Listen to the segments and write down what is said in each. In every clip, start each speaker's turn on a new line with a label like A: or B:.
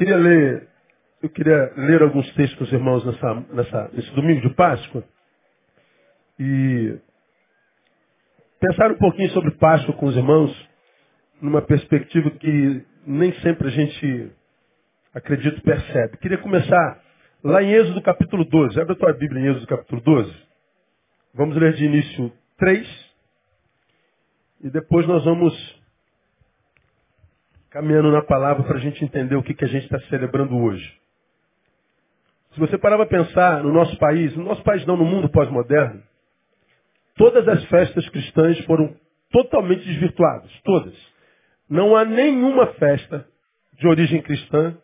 A: Queria ler, eu queria ler alguns textos com os irmãos nessa, nessa, nesse domingo de Páscoa e pensar um pouquinho sobre Páscoa com os irmãos numa perspectiva que nem sempre a gente, acredito, percebe. Queria começar lá em Êxodo capítulo 12. Abre a tua Bíblia em Êxodo capítulo 12. Vamos ler de início 3 e depois nós vamos caminhando na palavra para a gente entender o que, que a gente está celebrando hoje. Se você parar para pensar no nosso país, no nosso país não, no mundo pós-moderno, todas as festas cristãs foram totalmente desvirtuadas, todas. Não há nenhuma festa de origem cristã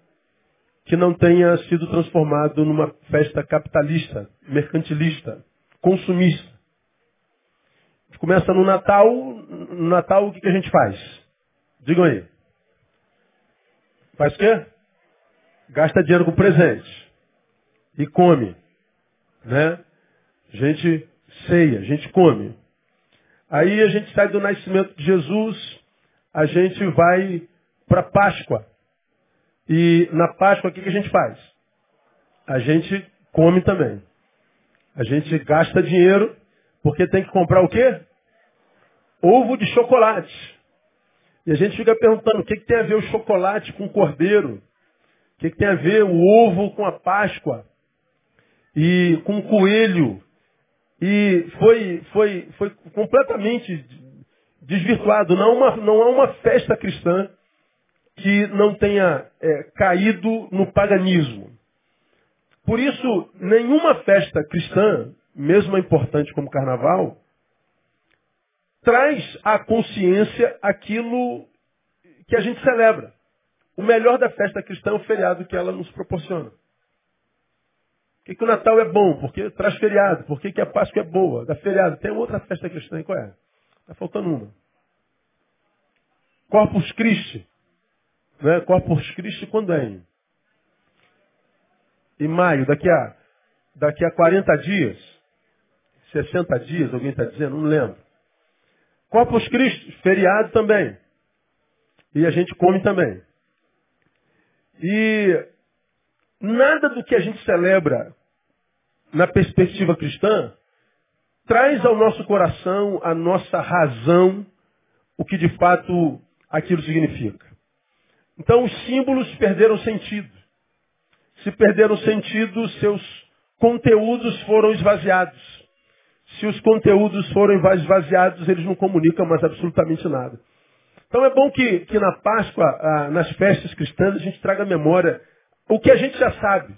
A: que não tenha sido transformado numa festa capitalista, mercantilista, consumista. Começa no Natal, no Natal o que, que a gente faz? Digam aí. Faz o quê? Gasta dinheiro com presente. E come. Né? A gente ceia, a gente come. Aí a gente sai do nascimento de Jesus, a gente vai para Páscoa. E na Páscoa o que, que a gente faz? A gente come também. A gente gasta dinheiro porque tem que comprar o quê? Ovo de chocolate. E a gente fica perguntando o que, que tem a ver o chocolate com o cordeiro? O que, que tem a ver o ovo com a Páscoa? E com o coelho? E foi, foi, foi completamente desvirtuado. Não, uma, não há uma festa cristã que não tenha é, caído no paganismo. Por isso, nenhuma festa cristã, mesmo importante como carnaval, traz à consciência aquilo que a gente celebra. O melhor da festa cristã é o feriado que ela nos proporciona. Por que, que o Natal é bom? Porque traz feriado. Por que, que a Páscoa é boa? Da feriado. Tem outra festa cristã, qual é? Está faltando uma. Corpus Christi. Né? Corpus Christi quando é? Em, em maio, daqui a, daqui a 40 dias. 60 dias, alguém está dizendo? Não lembro. Corpus Christi, feriado também. E a gente come também. E nada do que a gente celebra na perspectiva cristã traz ao nosso coração, a nossa razão, o que de fato aquilo significa. Então os símbolos perderam sentido. Se perderam sentido, seus conteúdos foram esvaziados. Se os conteúdos forem esvaziados, eles não comunicam mais absolutamente nada. Então é bom que, que na Páscoa, ah, nas festas cristãs, a gente traga memória o que a gente já sabe.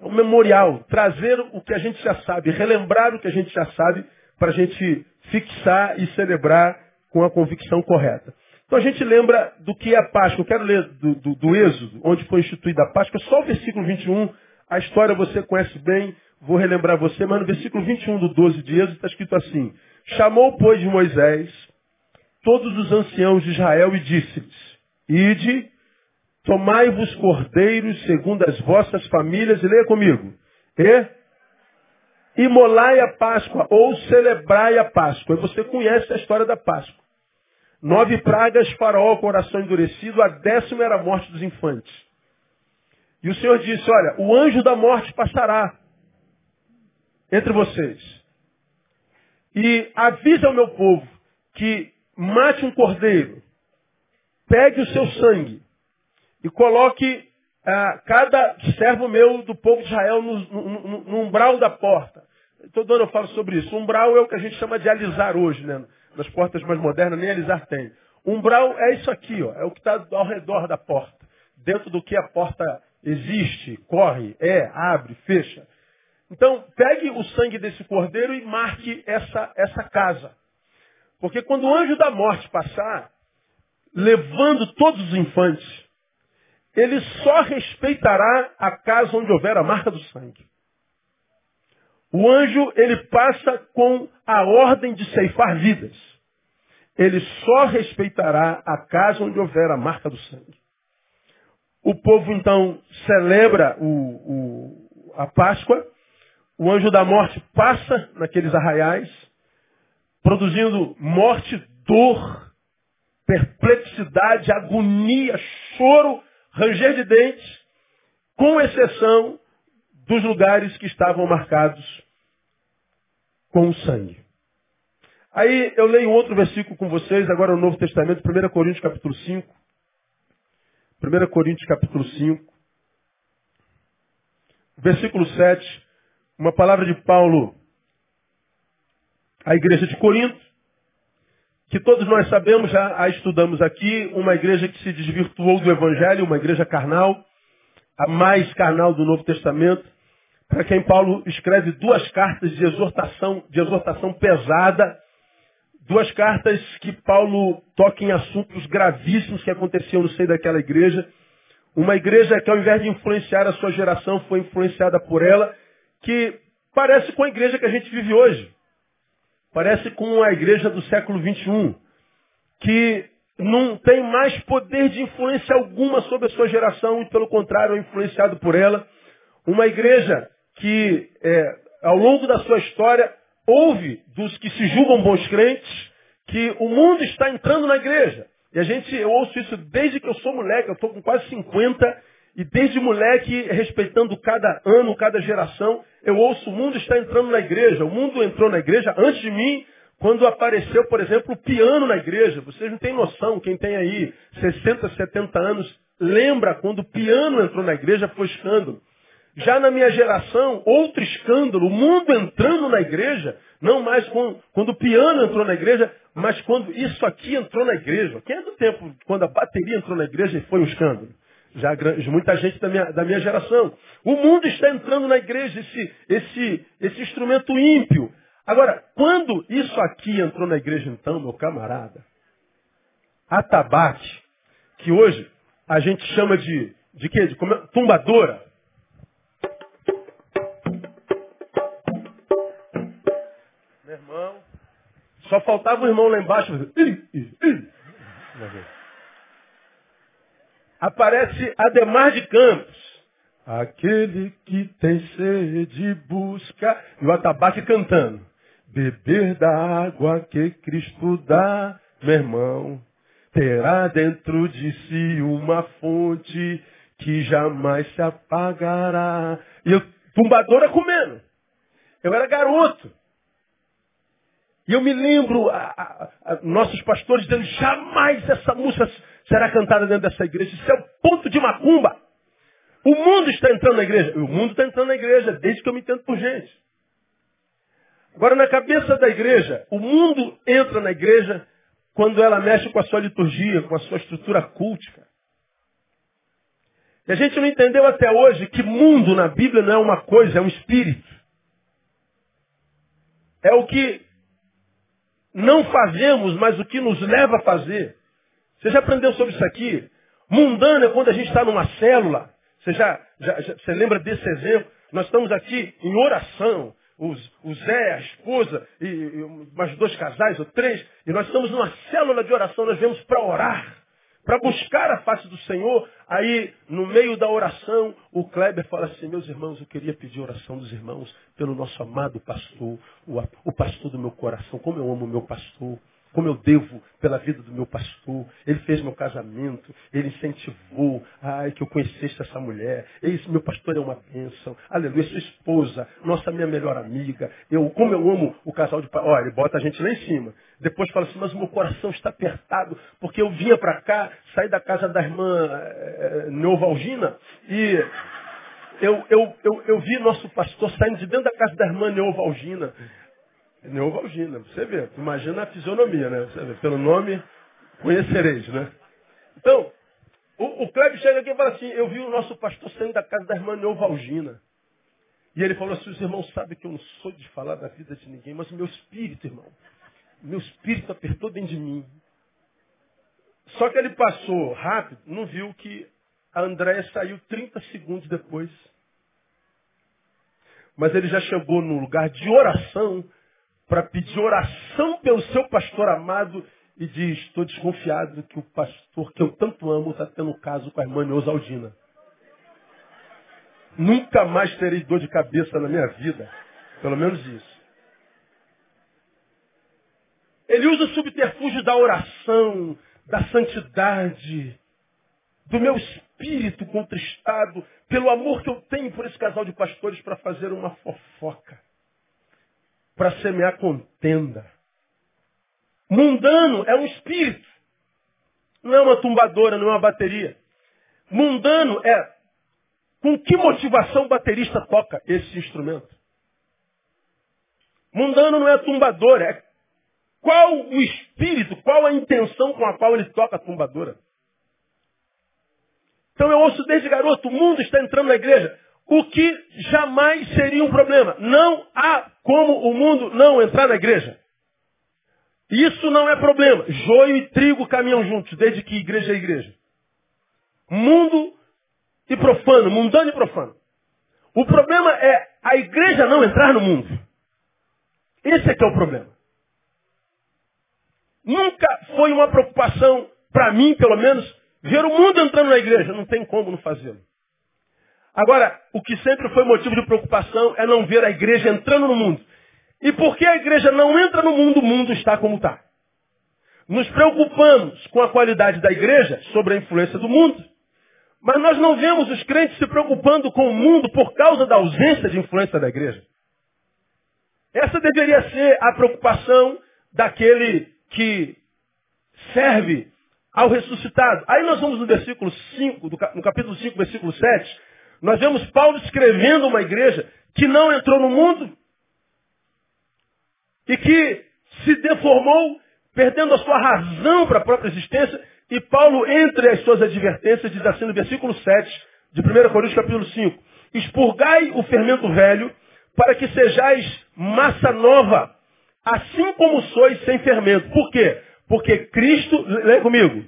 A: O memorial, trazer o que a gente já sabe, relembrar o que a gente já sabe, para a gente fixar e celebrar com a convicção correta. Então a gente lembra do que é a Páscoa. Eu quero ler do, do, do Êxodo, onde foi instituída a Páscoa, só o versículo 21. A história você conhece bem, Vou relembrar você, mas no versículo 21 do 12 de Êxodo está escrito assim: Chamou, pois, Moisés todos os anciãos de Israel e disse-lhes: Ide, tomai-vos cordeiros segundo as vossas famílias, e leia comigo, e imolai a Páscoa, ou celebrai a Páscoa. E você conhece a história da Páscoa. Nove pragas, faraó, coração endurecido, a décima era a morte dos infantes. E o Senhor disse, olha, o anjo da morte passará entre vocês. E avisa ao meu povo que mate um cordeiro, pegue o seu sangue e coloque ah, cada servo meu do povo de Israel no, no, no umbral da porta. Todo ano eu falo sobre isso. Umbral é o que a gente chama de alisar hoje, né? Nas portas mais modernas, nem alisar tem. Umbral é isso aqui, ó, é o que está ao redor da porta. Dentro do que a porta existe, corre, é, abre, fecha. Então, pegue o sangue desse cordeiro e marque essa, essa casa. Porque quando o anjo da morte passar, levando todos os infantes, ele só respeitará a casa onde houver a marca do sangue. O anjo, ele passa com a ordem de ceifar vidas. Ele só respeitará a casa onde houver a marca do sangue. O povo, então, celebra o, o, a Páscoa o anjo da morte passa naqueles arraiais, produzindo morte, dor, perplexidade, agonia, choro, ranger de dentes. com exceção dos lugares que estavam marcados com o sangue. Aí eu leio outro versículo com vocês, agora no Novo Testamento, 1 Coríntios capítulo 5. 1 Coríntios capítulo 5. Versículo 7. Uma palavra de Paulo à igreja de Corinto, que todos nós sabemos, já a estudamos aqui, uma igreja que se desvirtuou do Evangelho, uma igreja carnal, a mais carnal do Novo Testamento, para quem Paulo escreve duas cartas de exortação, de exortação pesada, duas cartas que Paulo toca em assuntos gravíssimos que aconteciam no seio daquela igreja. Uma igreja que ao invés de influenciar a sua geração, foi influenciada por ela, que parece com a igreja que a gente vive hoje. Parece com a igreja do século XXI, que não tem mais poder de influência alguma sobre a sua geração e, pelo contrário, é influenciado por ela. Uma igreja que, é, ao longo da sua história, ouve dos que se julgam bons crentes que o mundo está entrando na igreja. E a gente, eu ouço isso desde que eu sou moleque, eu estou com quase 50, e desde moleque, respeitando cada ano, cada geração, eu ouço o mundo está entrando na igreja. O mundo entrou na igreja antes de mim, quando apareceu, por exemplo, o piano na igreja. Vocês não têm noção, quem tem aí 60, 70 anos, lembra quando o piano entrou na igreja, foi escândalo. Já na minha geração, outro escândalo, o mundo entrando na igreja, não mais com, quando o piano entrou na igreja, mas quando isso aqui entrou na igreja. Quem é do tempo quando a bateria entrou na igreja e foi um escândalo? Já muita gente da minha, da minha geração. O mundo está entrando na igreja, esse, esse, esse instrumento ímpio. Agora, quando isso aqui entrou na igreja, então, meu camarada, atabaque, que hoje a gente chama de, de quê? De tumbadora. Só faltava o irmão lá embaixo. Aparece Ademar de Campos. Aquele que tem sede busca. E o atabaque cantando. Beber da água que Cristo dá, meu irmão. Terá dentro de si uma fonte que jamais se apagará. E eu, tumbadora comendo. Eu era garoto. E eu me lembro, a, a, a, nossos pastores dizendo, jamais essa música será cantada dentro dessa igreja. Isso é o ponto de macumba. O mundo está entrando na igreja. O mundo está entrando na igreja, desde que eu me entendo por gente. Agora, na cabeça da igreja, o mundo entra na igreja quando ela mexe com a sua liturgia, com a sua estrutura cultica. E a gente não entendeu até hoje que mundo na Bíblia não é uma coisa, é um espírito. É o que não fazemos, mas o que nos leva a fazer. Você já aprendeu sobre isso aqui? Mundano é quando a gente está numa célula. Você já, já, já, você lembra desse exemplo? Nós estamos aqui em oração. Os, o Zé, a esposa, e, e mais dois casais ou três, e nós estamos numa célula de oração, nós viemos para orar para buscar a face do Senhor. Aí, no meio da oração, o Kleber fala assim, meus irmãos, eu queria pedir oração dos irmãos pelo nosso amado pastor, o, o pastor do meu coração, como eu amo o meu pastor como eu devo pela vida do meu pastor. Ele fez meu casamento, ele incentivou, ai, que eu conhecesse essa mulher. Esse meu pastor é uma bênção. Aleluia, sua esposa, nossa minha melhor amiga. Eu, como eu amo o casal de Olha, ele bota a gente lá em cima. Depois fala assim, mas o meu coração está apertado, porque eu vinha para cá, saí da casa da irmã é, Neovalgina e eu, eu, eu, eu vi nosso pastor saindo de dentro da casa da irmã Neovalgina. Neovalgina, você vê. Imagina a fisionomia, né? Você vê, pelo nome, conhecereis, né? Então, o, o Cleber chega aqui e fala assim, eu vi o nosso pastor saindo da casa da irmã Neovalgina. E ele falou assim, os irmãos sabem que eu não sou de falar da vida de ninguém, mas o meu espírito, irmão, meu espírito apertou dentro de mim. Só que ele passou rápido, não viu que a Andréia saiu 30 segundos depois. Mas ele já chegou no lugar de oração para pedir oração pelo seu pastor amado e diz, estou desconfiado que o pastor que eu tanto amo está tendo um caso com a irmã Neusaldina. Nunca mais terei dor de cabeça na minha vida. Pelo menos isso. Ele usa o subterfúgio da oração, da santidade, do meu espírito contristado pelo amor que eu tenho por esse casal de pastores para fazer uma fofoca, para semear contenda. Mundano é um espírito, não é uma tumbadora, não é uma bateria. Mundano é com que motivação o baterista toca esse instrumento. Mundano não é tumbador, é qual o espírito, qual a intenção com a qual ele toca a tumbadora. Então eu ouço desde garoto, o mundo está entrando na igreja. O que jamais seria um problema. Não há como o mundo não entrar na igreja. Isso não é problema. Joio e trigo caminham juntos, desde que igreja é igreja. Mundo e profano, mundano e profano. O problema é a igreja não entrar no mundo. Esse é que é o problema. Nunca foi uma preocupação, para mim pelo menos, ver o mundo entrando na igreja. Não tem como não fazê-lo. Agora, o que sempre foi motivo de preocupação é não ver a igreja entrando no mundo. E porque a igreja não entra no mundo, o mundo está como está. Nos preocupamos com a qualidade da igreja sobre a influência do mundo. Mas nós não vemos os crentes se preocupando com o mundo por causa da ausência de influência da igreja. Essa deveria ser a preocupação daquele que serve ao ressuscitado. Aí nós vamos no versículo 5, no capítulo 5, versículo 7, nós vemos Paulo escrevendo uma igreja que não entrou no mundo e que se deformou, perdendo a sua razão para a própria existência. E Paulo, entre as suas advertências, diz assim no versículo 7 de 1 Coríntios capítulo 5, expurgai o fermento velho, para que sejais massa nova, assim como sois sem fermento. Por quê? Porque Cristo, lê comigo,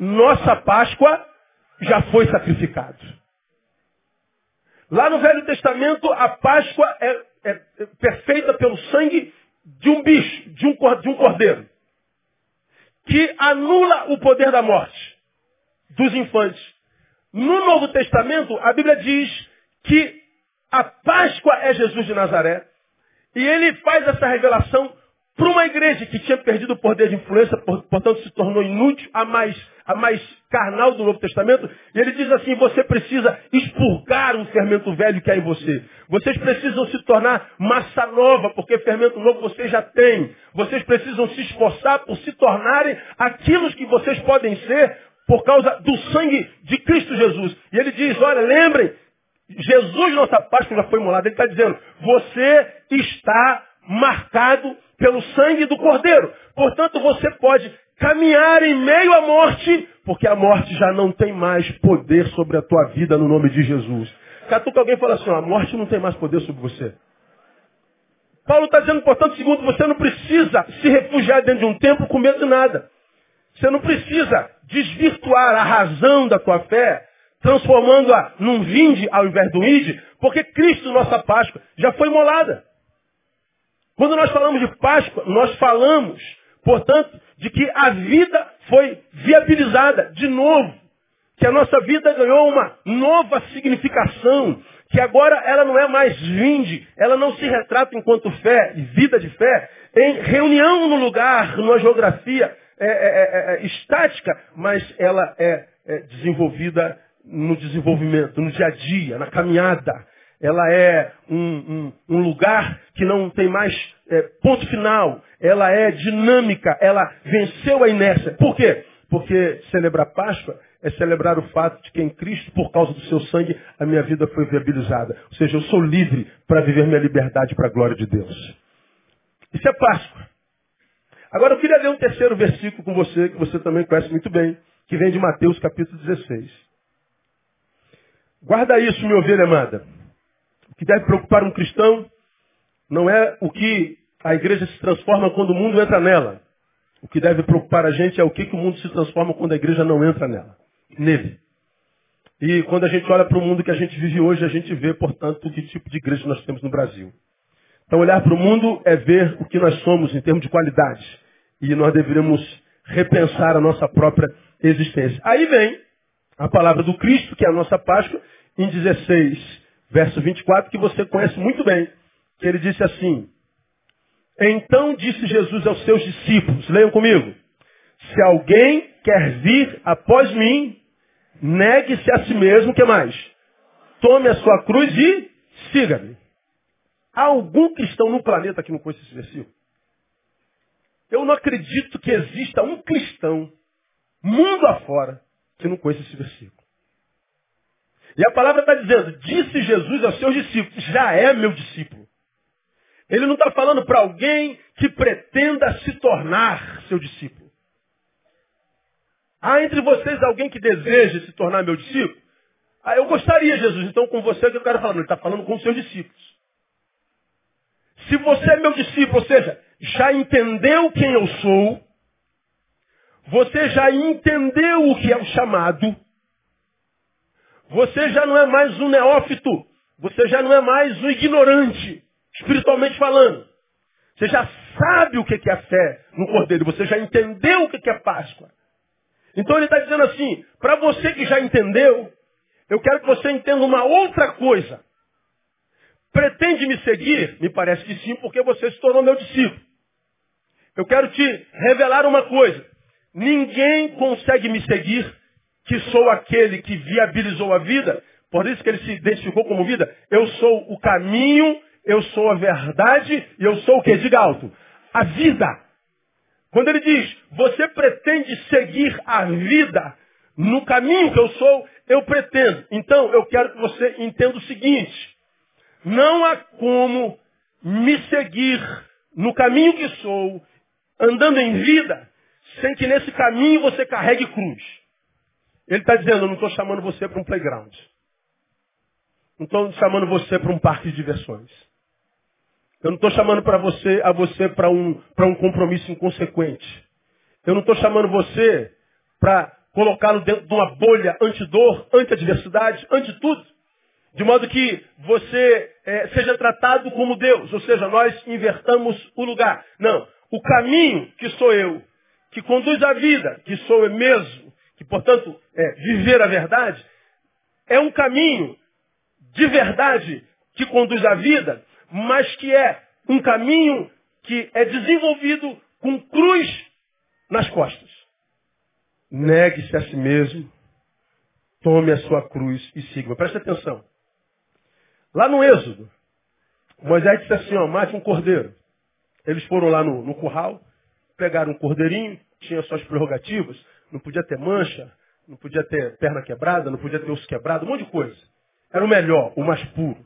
A: nossa Páscoa já foi sacrificado. Lá no Velho Testamento, a Páscoa é, é, é perfeita pelo sangue de um bicho, de um, de um cordeiro, que anula o poder da morte dos infantes. No Novo Testamento, a Bíblia diz que a Páscoa é Jesus de Nazaré. E ele faz essa revelação para uma igreja que tinha perdido o poder de influência, portanto se tornou inútil, a mais, a mais carnal do Novo Testamento. Ele diz assim, você precisa expurgar o fermento velho que há em você. Vocês precisam se tornar massa nova, porque fermento novo vocês já têm. Vocês precisam se esforçar por se tornarem aquilo que vocês podem ser por causa do sangue de Cristo Jesus. E ele diz, olha, lembrem, Jesus, nossa Páscoa, já foi molado. Ele está dizendo, você está marcado pelo sangue do Cordeiro. Portanto, você pode caminhar em meio à morte, porque a morte já não tem mais poder sobre a tua vida no nome de Jesus. Catuca alguém fala assim, a morte não tem mais poder sobre você. Paulo está dizendo, portanto, segundo, você não precisa se refugiar dentro de um templo com medo de nada. Você não precisa desvirtuar a razão da tua fé transformando-a num vinde ao invés do ide, porque Cristo, nossa Páscoa, já foi molada. Quando nós falamos de Páscoa, nós falamos, portanto, de que a vida foi viabilizada de novo, que a nossa vida ganhou uma nova significação, que agora ela não é mais vinde, ela não se retrata enquanto fé e vida de fé, em reunião no lugar, numa geografia é, é, é, é estática, mas ela é, é desenvolvida no desenvolvimento, no dia a dia, na caminhada. Ela é um, um, um lugar que não tem mais é, ponto final. Ela é dinâmica. Ela venceu a inércia. Por quê? Porque celebrar Páscoa é celebrar o fato de que em Cristo, por causa do seu sangue, a minha vida foi viabilizada. Ou seja, eu sou livre para viver minha liberdade para a glória de Deus. Isso é Páscoa. Agora eu queria ler um terceiro versículo com você, que você também conhece muito bem, que vem de Mateus capítulo 16. Guarda isso, minha ovelha amada. Que deve preocupar um cristão não é o que a igreja se transforma quando o mundo entra nela. O que deve preocupar a gente é o que, que o mundo se transforma quando a igreja não entra nela. Nele. E quando a gente olha para o mundo que a gente vive hoje, a gente vê, portanto, que tipo de igreja nós temos no Brasil. Então, olhar para o mundo é ver o que nós somos em termos de qualidade. E nós deveríamos repensar a nossa própria existência. Aí vem a palavra do Cristo, que é a nossa Páscoa, em 16, verso 24, que você conhece muito bem, que ele disse assim, então disse Jesus aos seus discípulos, leiam comigo, se alguém quer vir após mim, Negue-se a si mesmo, que mais? Tome a sua cruz e siga-me. Há algum cristão no planeta que não conhece esse versículo? Eu não acredito que exista um cristão, mundo afora, que não conheça esse versículo. E a palavra está dizendo, disse Jesus aos seus discípulos, já é meu discípulo. Ele não está falando para alguém que pretenda se tornar seu discípulo. Há entre vocês alguém que deseja se tornar meu discípulo? Ah, eu gostaria, Jesus, então com você que eu quero falar. Ele está falando com seus discípulos. Se você é meu discípulo, ou seja, já entendeu quem eu sou, você já entendeu o que é o chamado, você já não é mais um neófito, você já não é mais um ignorante, espiritualmente falando. Você já sabe o que é a fé no Cordeiro, você já entendeu o que é Páscoa. Então ele está dizendo assim, para você que já entendeu, eu quero que você entenda uma outra coisa. Pretende me seguir? Me parece que sim, porque você se tornou meu discípulo. Eu quero te revelar uma coisa. Ninguém consegue me seguir que sou aquele que viabilizou a vida. Por isso que ele se identificou como vida. Eu sou o caminho, eu sou a verdade e eu sou o que? Diga alto. A vida. Quando ele diz, você pretende seguir a vida no caminho que eu sou, eu pretendo. Então, eu quero que você entenda o seguinte. Não há como me seguir no caminho que sou, andando em vida, sem que nesse caminho você carregue cruz. Ele está dizendo, eu não estou chamando você para um playground. Não estou chamando você para um parque de diversões. Eu não estou chamando para você, a você para um, um compromisso inconsequente. Eu não estou chamando você para colocá-lo dentro de uma bolha anti-dor, anti-adversidade, anti-tudo. De modo que você é, seja tratado como Deus. Ou seja, nós invertamos o lugar. Não. O caminho que sou eu, que conduz a vida, que sou eu mesmo, que portanto é viver a verdade, é um caminho de verdade que conduz à vida, mas que é um caminho que é desenvolvido com cruz nas costas. Negue-se a si mesmo, tome a sua cruz e siga. Preste atenção. Lá no Êxodo, Moisés disse assim, ó, mate um cordeiro. Eles foram lá no, no curral, pegaram um cordeirinho, tinha suas prerrogativas, não podia ter mancha, não podia ter perna quebrada, não podia ter osso quebrado, um monte de coisa. Era o melhor, o mais puro.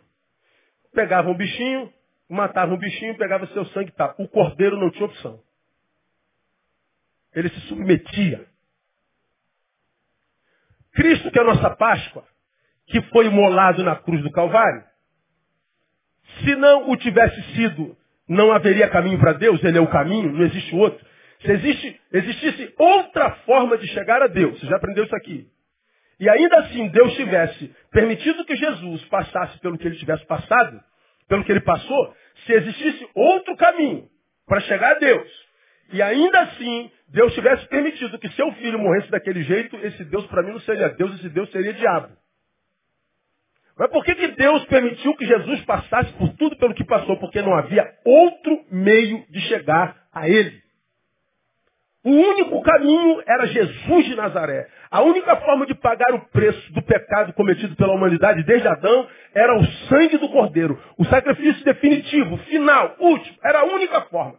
A: Pegavam um bichinho, matavam um bichinho, pegava seu sangue e tá. O cordeiro não tinha opção. Ele se submetia. Cristo, que é a nossa Páscoa, que foi imolado na cruz do Calvário, se não o tivesse sido, não haveria caminho para Deus, ele é o caminho, não existe outro. Se existe, existisse outra forma de chegar a Deus, você já aprendeu isso aqui. E ainda assim Deus tivesse permitido que Jesus passasse pelo que ele tivesse passado, pelo que ele passou, se existisse outro caminho para chegar a Deus, e ainda assim Deus tivesse permitido que seu filho morresse daquele jeito, esse Deus para mim não seria Deus, esse Deus seria diabo. Mas por que, que Deus permitiu que Jesus passasse por tudo pelo que passou? Porque não havia outro meio de chegar a Ele. O único caminho era Jesus de Nazaré. A única forma de pagar o preço do pecado cometido pela humanidade desde Adão era o sangue do Cordeiro. O sacrifício definitivo, final, último. Era a única forma.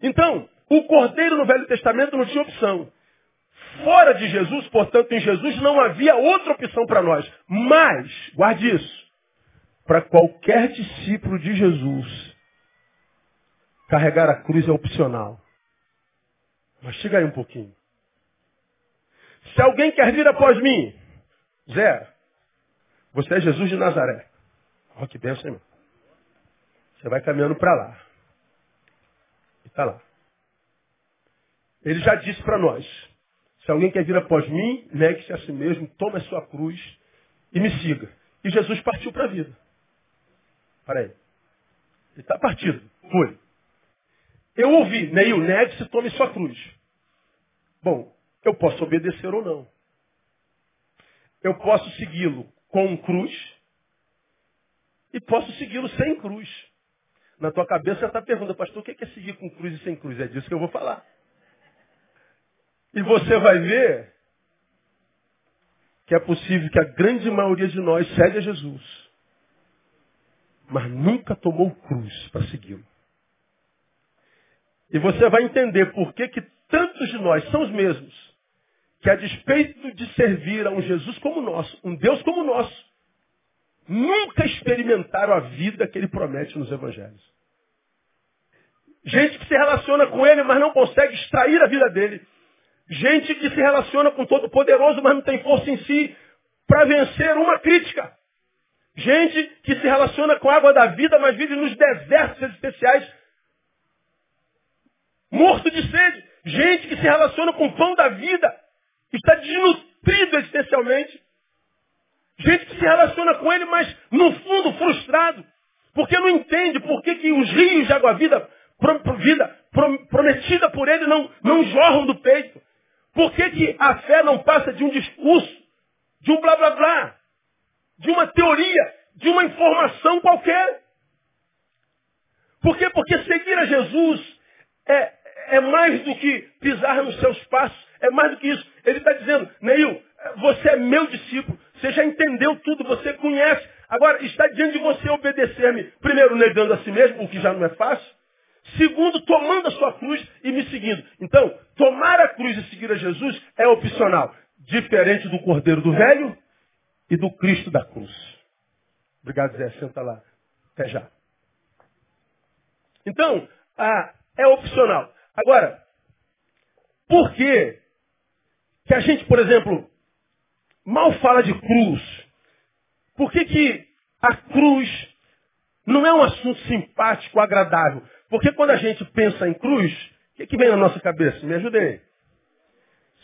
A: Então, o Cordeiro no Velho Testamento não tinha opção. Fora de Jesus, portanto, em Jesus não havia outra opção para nós. Mas, guarde isso, para qualquer discípulo de Jesus, carregar a cruz é opcional. Mas chega aí um pouquinho. Se alguém quer vir após mim, zero. Você é Jesus de Nazaré. Olha que benção, irmão. Você vai caminhando para lá. E está lá. Ele já disse para nós, se alguém quer vir após mim, negue-se a si mesmo, tome a sua cruz e me siga. E Jesus partiu para a vida. Para aí. Ele está partido. Foi. Eu ouvi, Neil, negue-se, tome sua cruz. Bom, eu posso obedecer ou não. Eu posso segui-lo com cruz e posso segui-lo sem cruz. Na tua cabeça está perguntando, pastor, o que é seguir com cruz e sem cruz? É disso que eu vou falar. E você vai ver que é possível que a grande maioria de nós segue a Jesus, mas nunca tomou cruz para segui-lo. E você vai entender por que, que tantos de nós são os mesmos, que a despeito de servir a um Jesus como nosso, um Deus como nosso, nunca experimentaram a vida que ele promete nos evangelhos. Gente que se relaciona com ele, mas não consegue extrair a vida dele. Gente que se relaciona com todo poderoso, mas não tem força em si para vencer uma crítica. Gente que se relaciona com a água da vida, mas vive nos desertos especiais, morto de sede. Gente que se relaciona com o pão da vida, está desnutrido existencialmente. Gente que se relaciona com ele, mas no fundo frustrado. Porque não entende por que, que os rios de água-vida vida prometida por ele não, não jorram do peito. Por que, que a fé não passa de um discurso, de um blá blá blá, de uma teoria, de uma informação qualquer? Por quê? Porque seguir a Jesus é, é mais do que pisar nos seus passos, é mais do que isso. Ele está dizendo, Neil, você é meu discípulo, você já entendeu tudo, você conhece. Agora, está diante de você obedecer-me, primeiro negando a si mesmo, o que já não é fácil. Segundo, tomando a sua cruz e me seguindo. Então, tomar a cruz e seguir a Jesus é opcional. Diferente do Cordeiro do Velho e do Cristo da cruz. Obrigado, Zé. Senta lá. Até já. Então, ah, é opcional. Agora, por que que a gente, por exemplo, mal fala de cruz? Por que, que a cruz não é um assunto simpático, agradável? Porque quando a gente pensa em cruz, o que, que vem na nossa cabeça? Me ajudei.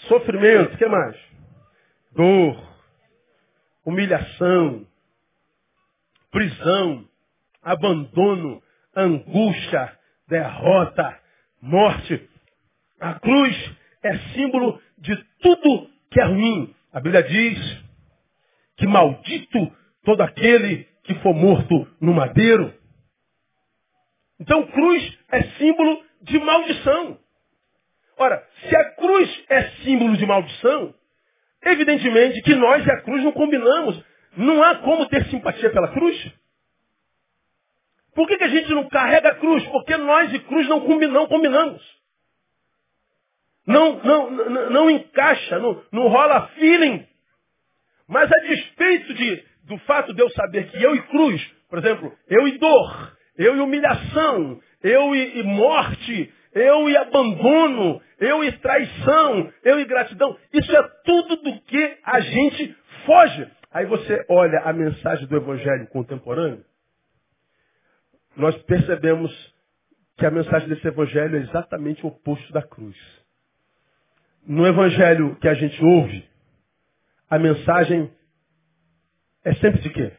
A: Sofrimento, o que mais? Dor, humilhação, prisão, abandono, angústia, derrota, morte. A cruz é símbolo de tudo que é ruim. A Bíblia diz que maldito todo aquele que for morto no madeiro. Então, cruz é símbolo de maldição. Ora, se a cruz é símbolo de maldição, evidentemente que nós e a cruz não combinamos. Não há como ter simpatia pela cruz. Por que, que a gente não carrega a cruz? Porque nós e cruz não, combinamos. Não, não, não, não encaixa, não, não rola feeling. Mas a despeito de, do fato de eu saber que eu e cruz, por exemplo, eu e dor, eu e humilhação, eu e, e morte, eu e abandono, eu e traição, eu e gratidão, isso é tudo do que a gente foge. Aí você olha a mensagem do Evangelho contemporâneo, nós percebemos que a mensagem desse Evangelho é exatamente o oposto da cruz no evangelho que a gente ouve, a mensagem é sempre de quê?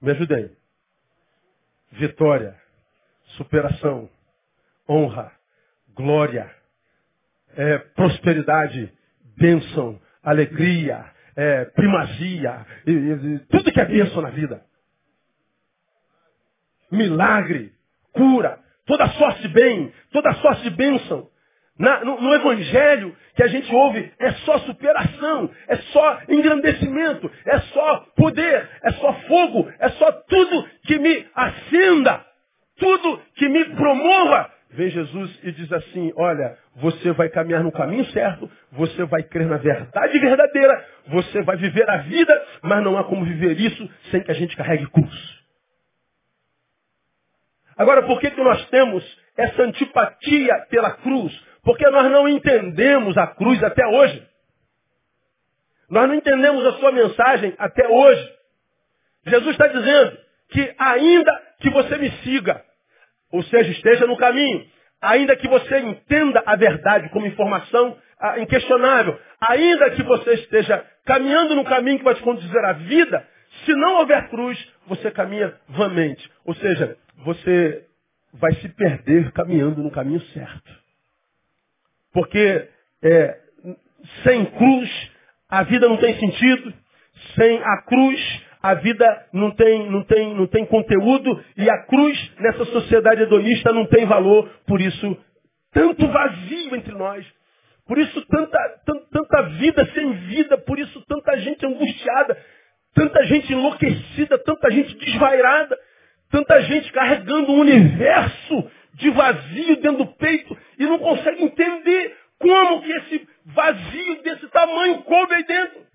A: Me ajudem. Vitória, superação, honra, glória, é, prosperidade, bênção, alegria, é, primazia, e, e, tudo que é bênção na vida. Milagre, cura, toda sorte de bem, toda sorte de bênção. Na, no, no, Evangelho que a gente ouve é só superação, é só engrandecimento, é só poder, é só fogo, é só tudo que me acenda, tudo que me promova. Vem Jesus e diz assim: Olha, você vai caminhar no caminho certo, você vai crer na verdade verdadeira, você vai viver a vida, mas não há como viver isso sem que a gente carregue cruz. Agora, por que, que nós temos essa antipatia pela cruz? Porque nós não entendemos a cruz até hoje. Nós não entendemos a sua mensagem até hoje. Jesus está dizendo que ainda que você me siga, ou seja, esteja no caminho, ainda que você entenda a verdade como informação ah, inquestionável, ainda que você esteja caminhando no caminho que vai te conduzir à vida, se não houver cruz, você caminha vamente. Ou seja, você vai se perder caminhando no caminho certo. Porque é, sem cruz a vida não tem sentido, sem a cruz a vida não tem, não, tem, não tem conteúdo. E a cruz nessa sociedade hedonista não tem valor. Por isso, tanto vazio entre nós, Por isso tanta, tanta, tanta vida sem vida, por isso tanta gente angustiada, tanta gente enlouquecida, tanta gente desvairada, tanta gente carregando um universo de vazio dentro do peito e não consegue entender como que esse vazio desse tamanho coube aí dentro.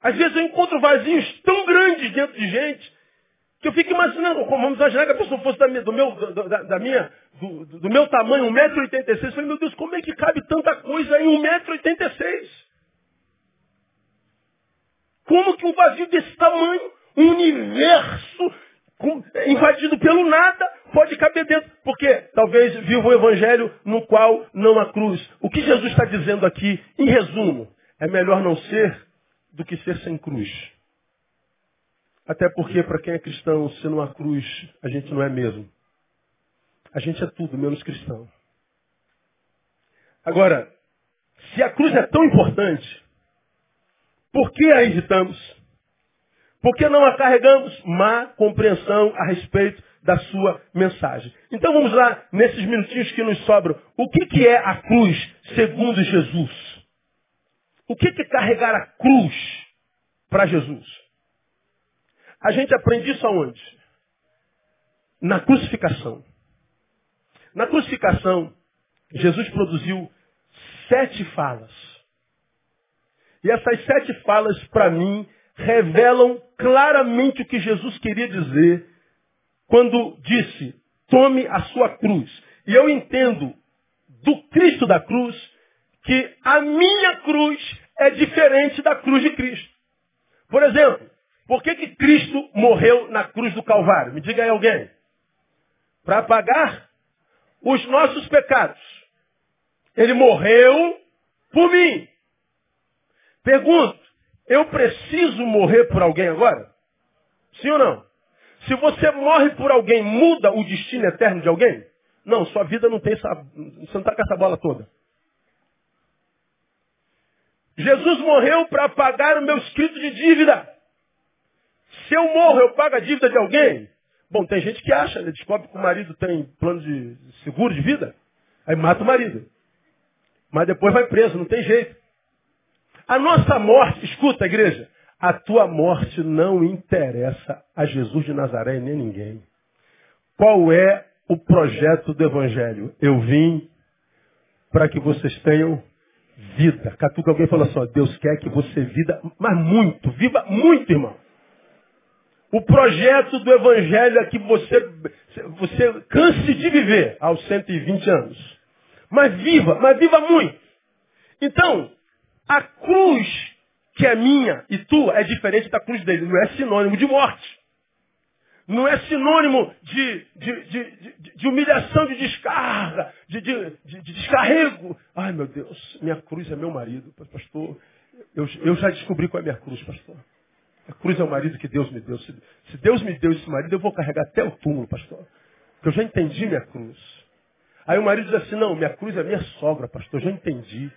A: Às vezes eu encontro vazios tão grandes dentro de gente que eu fico imaginando, vamos imaginar que a pessoa fosse da minha, do, meu, da, da minha, do, do, meu tamanho, 1,86m. Eu falei, meu Deus, como é que cabe tanta coisa em 1,86m? Como que um vazio desse tamanho, universo invadido pelo nada, pode caber dentro? Porque talvez viva o evangelho no qual não há cruz. O que Jesus está dizendo aqui, em resumo, é melhor não ser do que ser sem cruz. Até porque, para quem é cristão, se não há cruz, a gente não é mesmo. A gente é tudo, menos cristão. Agora, se a cruz é tão importante, por que a evitamos? Por que não a carregamos? Má compreensão a respeito da sua mensagem. Então vamos lá, nesses minutinhos que nos sobram. O que, que é a cruz segundo Jesus? O que, que é carregar a cruz para Jesus? A gente aprende isso aonde? Na crucificação. Na crucificação, Jesus produziu sete falas. E essas sete falas, para mim, revelam claramente o que Jesus queria dizer quando disse: tome a sua cruz. E eu entendo do Cristo da cruz que a minha cruz é diferente da cruz de Cristo. Por exemplo, por que, que Cristo morreu na cruz do Calvário? Me diga aí alguém. Para pagar os nossos pecados. Ele morreu por mim. Pergunto, eu preciso morrer por alguém agora? Sim ou não? Se você morre por alguém, muda o destino eterno de alguém? Não, sua vida não tem essa. Você não está com essa bola toda. Jesus morreu para pagar o meu escrito de dívida. Se eu morro, eu pago a dívida de alguém? Bom, tem gente que acha, né? descobre que o marido tem plano de seguro de vida, aí mata o marido. Mas depois vai preso, não tem jeito. A nossa morte, escuta, igreja, a tua morte não interessa a Jesus de Nazaré nem ninguém. Qual é o projeto do Evangelho? Eu vim para que vocês tenham vida. Catuca alguém fala só, Deus quer que você vida, mas muito, viva muito, irmão. O projeto do Evangelho é que você, você canse de viver aos 120 anos. Mas viva, mas viva muito. Então, a cruz que é minha e tua é diferente da cruz dele. Não é sinônimo de morte. Não é sinônimo de, de, de, de humilhação, de descarga, de, descarrego. Ai, meu Deus, minha cruz é meu marido. Pastor, eu, eu já descobri qual é a minha cruz, pastor. A cruz é o marido que Deus me deu. Se, se Deus me deu esse marido, eu vou carregar até o túmulo, pastor. Porque eu já entendi minha cruz. Aí o marido diz assim, não, minha cruz é minha sogra, pastor, eu já entendi.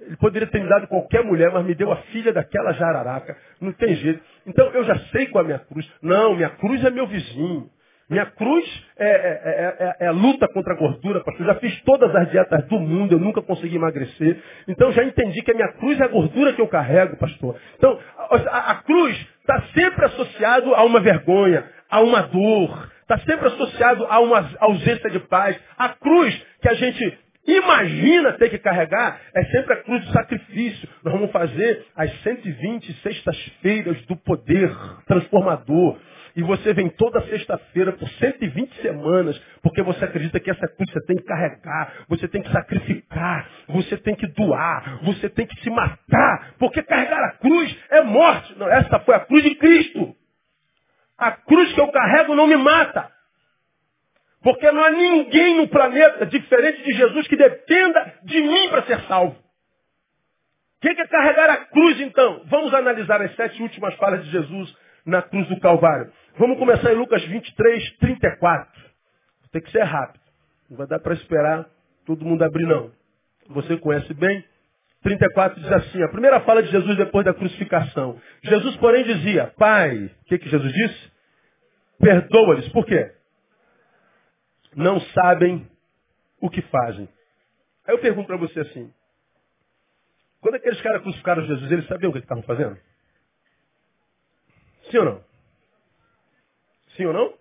A: Ele poderia ter me dado qualquer mulher, mas me deu a filha daquela jararaca. Não tem jeito. Então eu já sei qual é a minha cruz. Não, minha cruz é meu vizinho. Minha cruz é, é, é, é, a luta contra a gordura, pastor. Eu já fiz todas as dietas do mundo, eu nunca consegui emagrecer. Então já entendi que a minha cruz é a gordura que eu carrego, pastor. Então, a, a cruz está sempre associado a uma vergonha, a uma dor, está sempre associado a uma ausência de paz. A cruz que a gente imagina ter que carregar é sempre a cruz do sacrifício. Nós vamos fazer as 120 sextas-feiras do poder transformador. E você vem toda sexta-feira por 120 semanas, porque você acredita que essa cruz você tem que carregar, você tem que sacrificar, você tem que doar, você tem que se matar, porque carregar a cruz é morte. Não, essa foi a cruz de Cristo. A cruz que eu carrego não me mata. Porque não há ninguém no planeta diferente de Jesus que dependa de mim para ser salvo. O que é carregar a cruz então? Vamos analisar as sete últimas falas de Jesus na cruz do Calvário. Vamos começar em Lucas 23, 34. Tem que ser rápido. Não vai dar para esperar todo mundo abrir, não. Você conhece bem. 34 diz assim, a primeira fala de Jesus depois da crucificação. Jesus, porém, dizia, Pai, o que, que Jesus disse? Perdoa-lhes. Por quê? Não sabem o que fazem. Aí eu pergunto para você assim, quando aqueles caras crucificaram Jesus, eles sabiam o que estavam fazendo? Sim ou não? Sim ou não?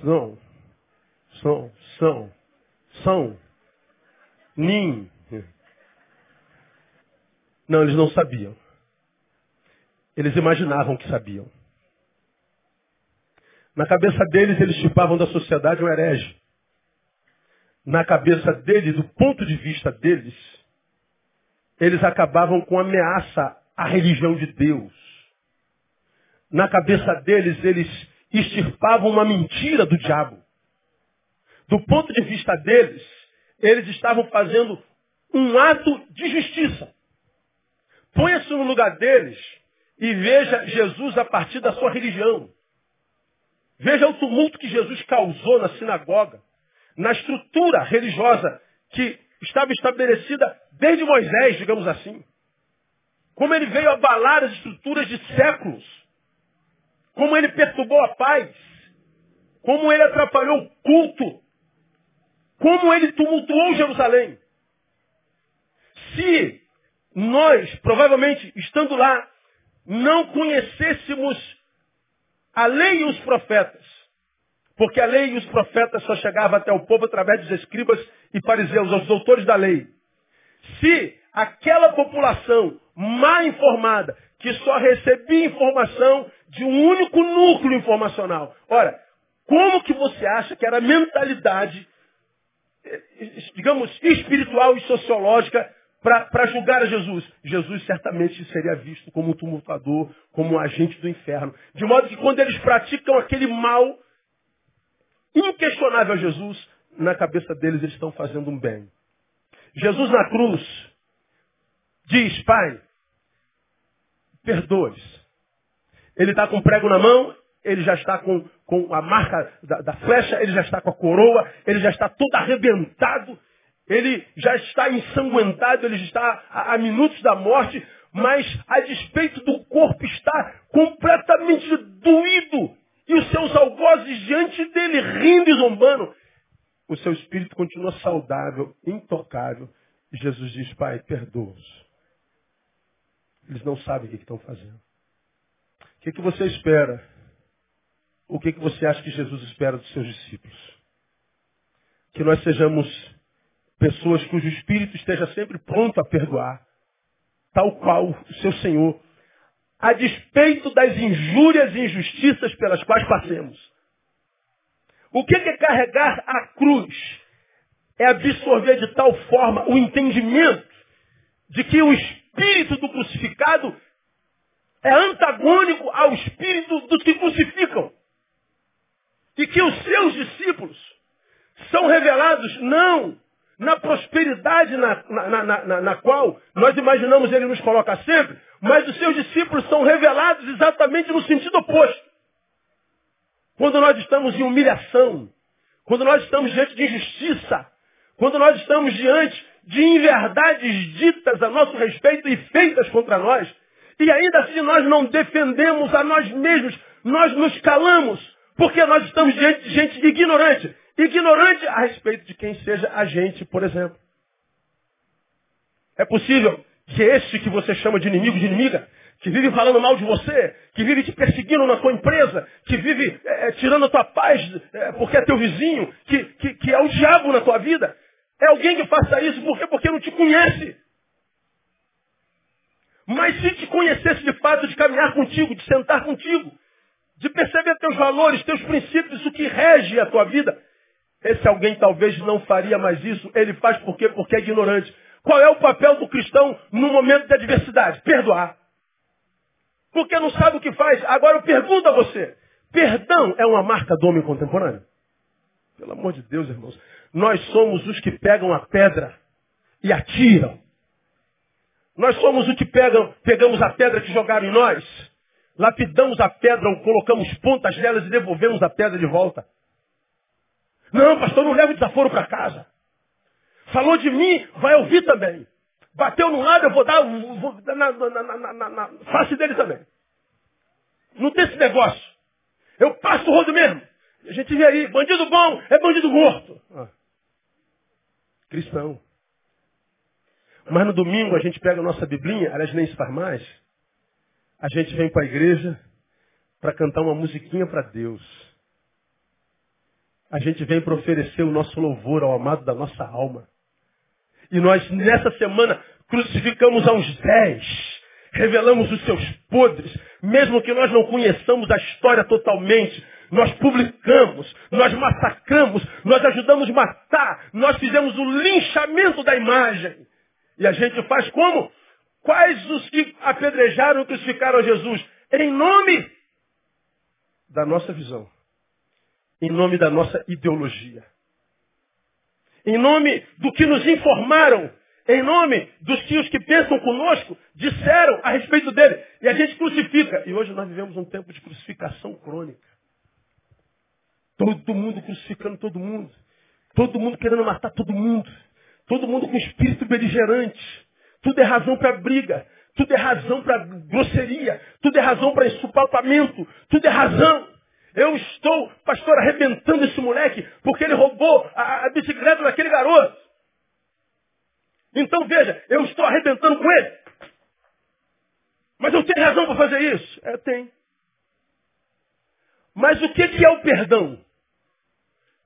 A: São. São. São. São. Nim. Não, eles não sabiam. Eles imaginavam que sabiam. Na cabeça deles, eles chupavam da sociedade um herege. Na cabeça deles, do ponto de vista deles, eles acabavam com ameaça à religião de Deus. Na cabeça deles, eles extirpavam uma mentira do diabo. Do ponto de vista deles, eles estavam fazendo um ato de justiça. Ponha-se no lugar deles e veja Jesus a partir da sua religião. Veja o tumulto que Jesus causou na sinagoga, na estrutura religiosa que estava estabelecida desde Moisés, digamos assim. Como ele veio abalar as estruturas de séculos. Como ele perturbou a paz. Como ele atrapalhou o culto. Como ele tumultuou Jerusalém. Se nós, provavelmente, estando lá, não conhecêssemos a lei e os profetas, porque a lei e os profetas só chegavam até o povo através dos escribas e fariseus, os doutores da lei. Se aquela população mal informada, que só recebia informação de um único núcleo informacional. Ora, como que você acha que era a mentalidade, eh, digamos, espiritual e sociológica para julgar a Jesus. Jesus certamente seria visto como um tumultuador, como um agente do inferno. De modo que quando eles praticam aquele mal inquestionável a Jesus, na cabeça deles eles estão fazendo um bem. Jesus na cruz diz, Pai, perdoes. Ele está com prego na mão, ele já está com, com a marca da, da, flecha, ele já está com a coroa, ele já está todo arrebentado, ele já está ensanguentado, ele está a, a minutos da morte, mas a despeito do corpo estar completamente doído e os seus algozes diante dele rindo e zombando, o seu espírito continua saudável, intocável. E Jesus diz, Pai, perdoa-os. Eles não sabem o que estão fazendo. O que, que você espera? O que, que você acha que Jesus espera dos seus discípulos? Que nós sejamos Pessoas cujo espírito esteja sempre pronto a perdoar, tal qual o seu Senhor, a despeito das injúrias e injustiças pelas quais passemos. O que é carregar a cruz? É absorver de tal forma o entendimento de que o espírito do crucificado é antagônico ao espírito dos que crucificam. E que os seus discípulos são revelados não na prosperidade na, na, na, na, qual nós imaginamos ele nos coloca sempre, mas os seus discípulos são revelados exatamente no sentido oposto. Quando nós estamos em humilhação, quando nós estamos diante de injustiça, quando nós estamos diante de inverdades ditas a nosso respeito e feitas contra nós, e ainda assim nós não defendemos a nós mesmos, nós nos calamos, porque nós estamos diante de gente ignorante ignorante a respeito de quem seja a gente, por exemplo. É possível que este que você chama de inimigo, de inimiga, que vive falando mal de você, que vive te perseguindo na tua empresa, que vive é, tirando a tua paz é, porque é teu vizinho, que, que, que é o diabo na tua vida, é alguém que faça isso porque não te conhece. Mas se te conhecesse de fato, de caminhar contigo, de sentar contigo, de perceber teus valores, teus princípios, o que rege a tua vida, esse alguém talvez não faria mais isso. Ele faz por quê? Porque é ignorante. Qual é o papel do cristão no momento de adversidade? Perdoar. Porque não sabe o que faz. Agora eu pergunto a você. Perdão é uma marca do homem contemporâneo? Pelo amor de Deus, irmãos. Nós somos os que pegam a pedra e atiram. Nós somos os que pegam, pegamos a pedra que jogaram em nós, lapidamos a pedra ou colocamos pontas nelas e devolvemos a pedra de volta. Não, pastor, não leva o desaforo para casa. Falou de mim, vai ouvir também. Bateu no lado, eu vou dar, vou dar na, na, na, na, face dele também. Não tem esse negócio. Eu passo o rodo mesmo. A gente vê aí, bandido bom é bandido morto. Ah. cristão. Mas no domingo a gente pega a nossa biblinha, aliás nem faz mais, a gente vem para a igreja para cantar uma musiquinha para Deus. A gente vem para oferecer o nosso louvor ao amado da nossa alma. E nós, nessa semana, crucificamos a uns dez. Revelamos os seus podres. Mesmo que nós não conheçamos a história totalmente, nós publicamos, nós massacramos, nós ajudamos a matar, nós fizemos o linchamento da imagem. E a gente faz como? Quais os que apedrejaram e crucificaram Jesus? Em nome da nossa visão. Em nome da nossa ideologia. Em nome do que nos informaram. Em nome dos que os que pensam conosco disseram a respeito dele. E a gente crucifica. E hoje nós vivemos um tempo de crucificação crônica. Todo mundo crucificando todo mundo. Todo mundo querendo matar todo mundo. Todo mundo com espírito beligerante. Tudo é razão para briga. Tudo é razão para grosseria. Tudo é razão para insupalpamento. Tudo é razão. Eu estou, pastor, arrebentando esse moleque porque ele roubou a, a bicicleta daquele garoto. Então veja, eu estou arrebentando com ele. Mas eu tenho razão para fazer isso? É, tem. Mas o que, que é o perdão?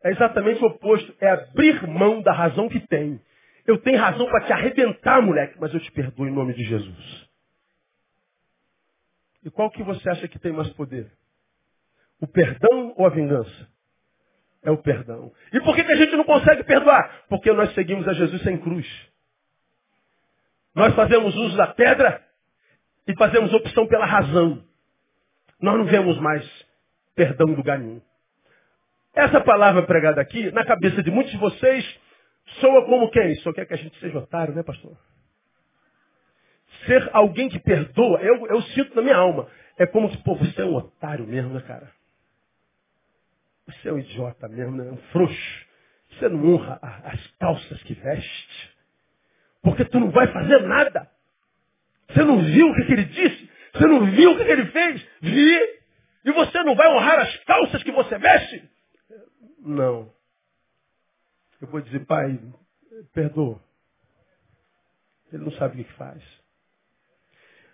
A: É exatamente o oposto. É abrir mão da razão que tem eu tenho razão para te arrebentar, moleque, mas eu te perdoo em nome de Jesus. E qual que você acha que tem mais poder? O perdão ou a vingança? É o perdão. E por que, que a gente não consegue perdoar? Porque nós seguimos a Jesus sem cruz. Nós fazemos uso da pedra e fazemos opção pela razão. Nós não vemos mais perdão em lugar nenhum. Essa palavra pregada aqui, na cabeça de muitos de vocês, Soa como quem? Só quer que a gente seja otário, né, pastor? Ser alguém que perdoa, eu, eu sinto na minha alma. É como se, pô, você é um otário mesmo, né, cara? Você é um idiota mesmo, né? Um frouxo. Você não honra as calças que veste. Porque tu não vai fazer nada. Você não viu o que, ele disse? Você não viu o que ele fez? Vi. E você não vai honrar as calças que você veste? Não. Eu vou dizer, pai, perdoa. Ele não sabe o que faz.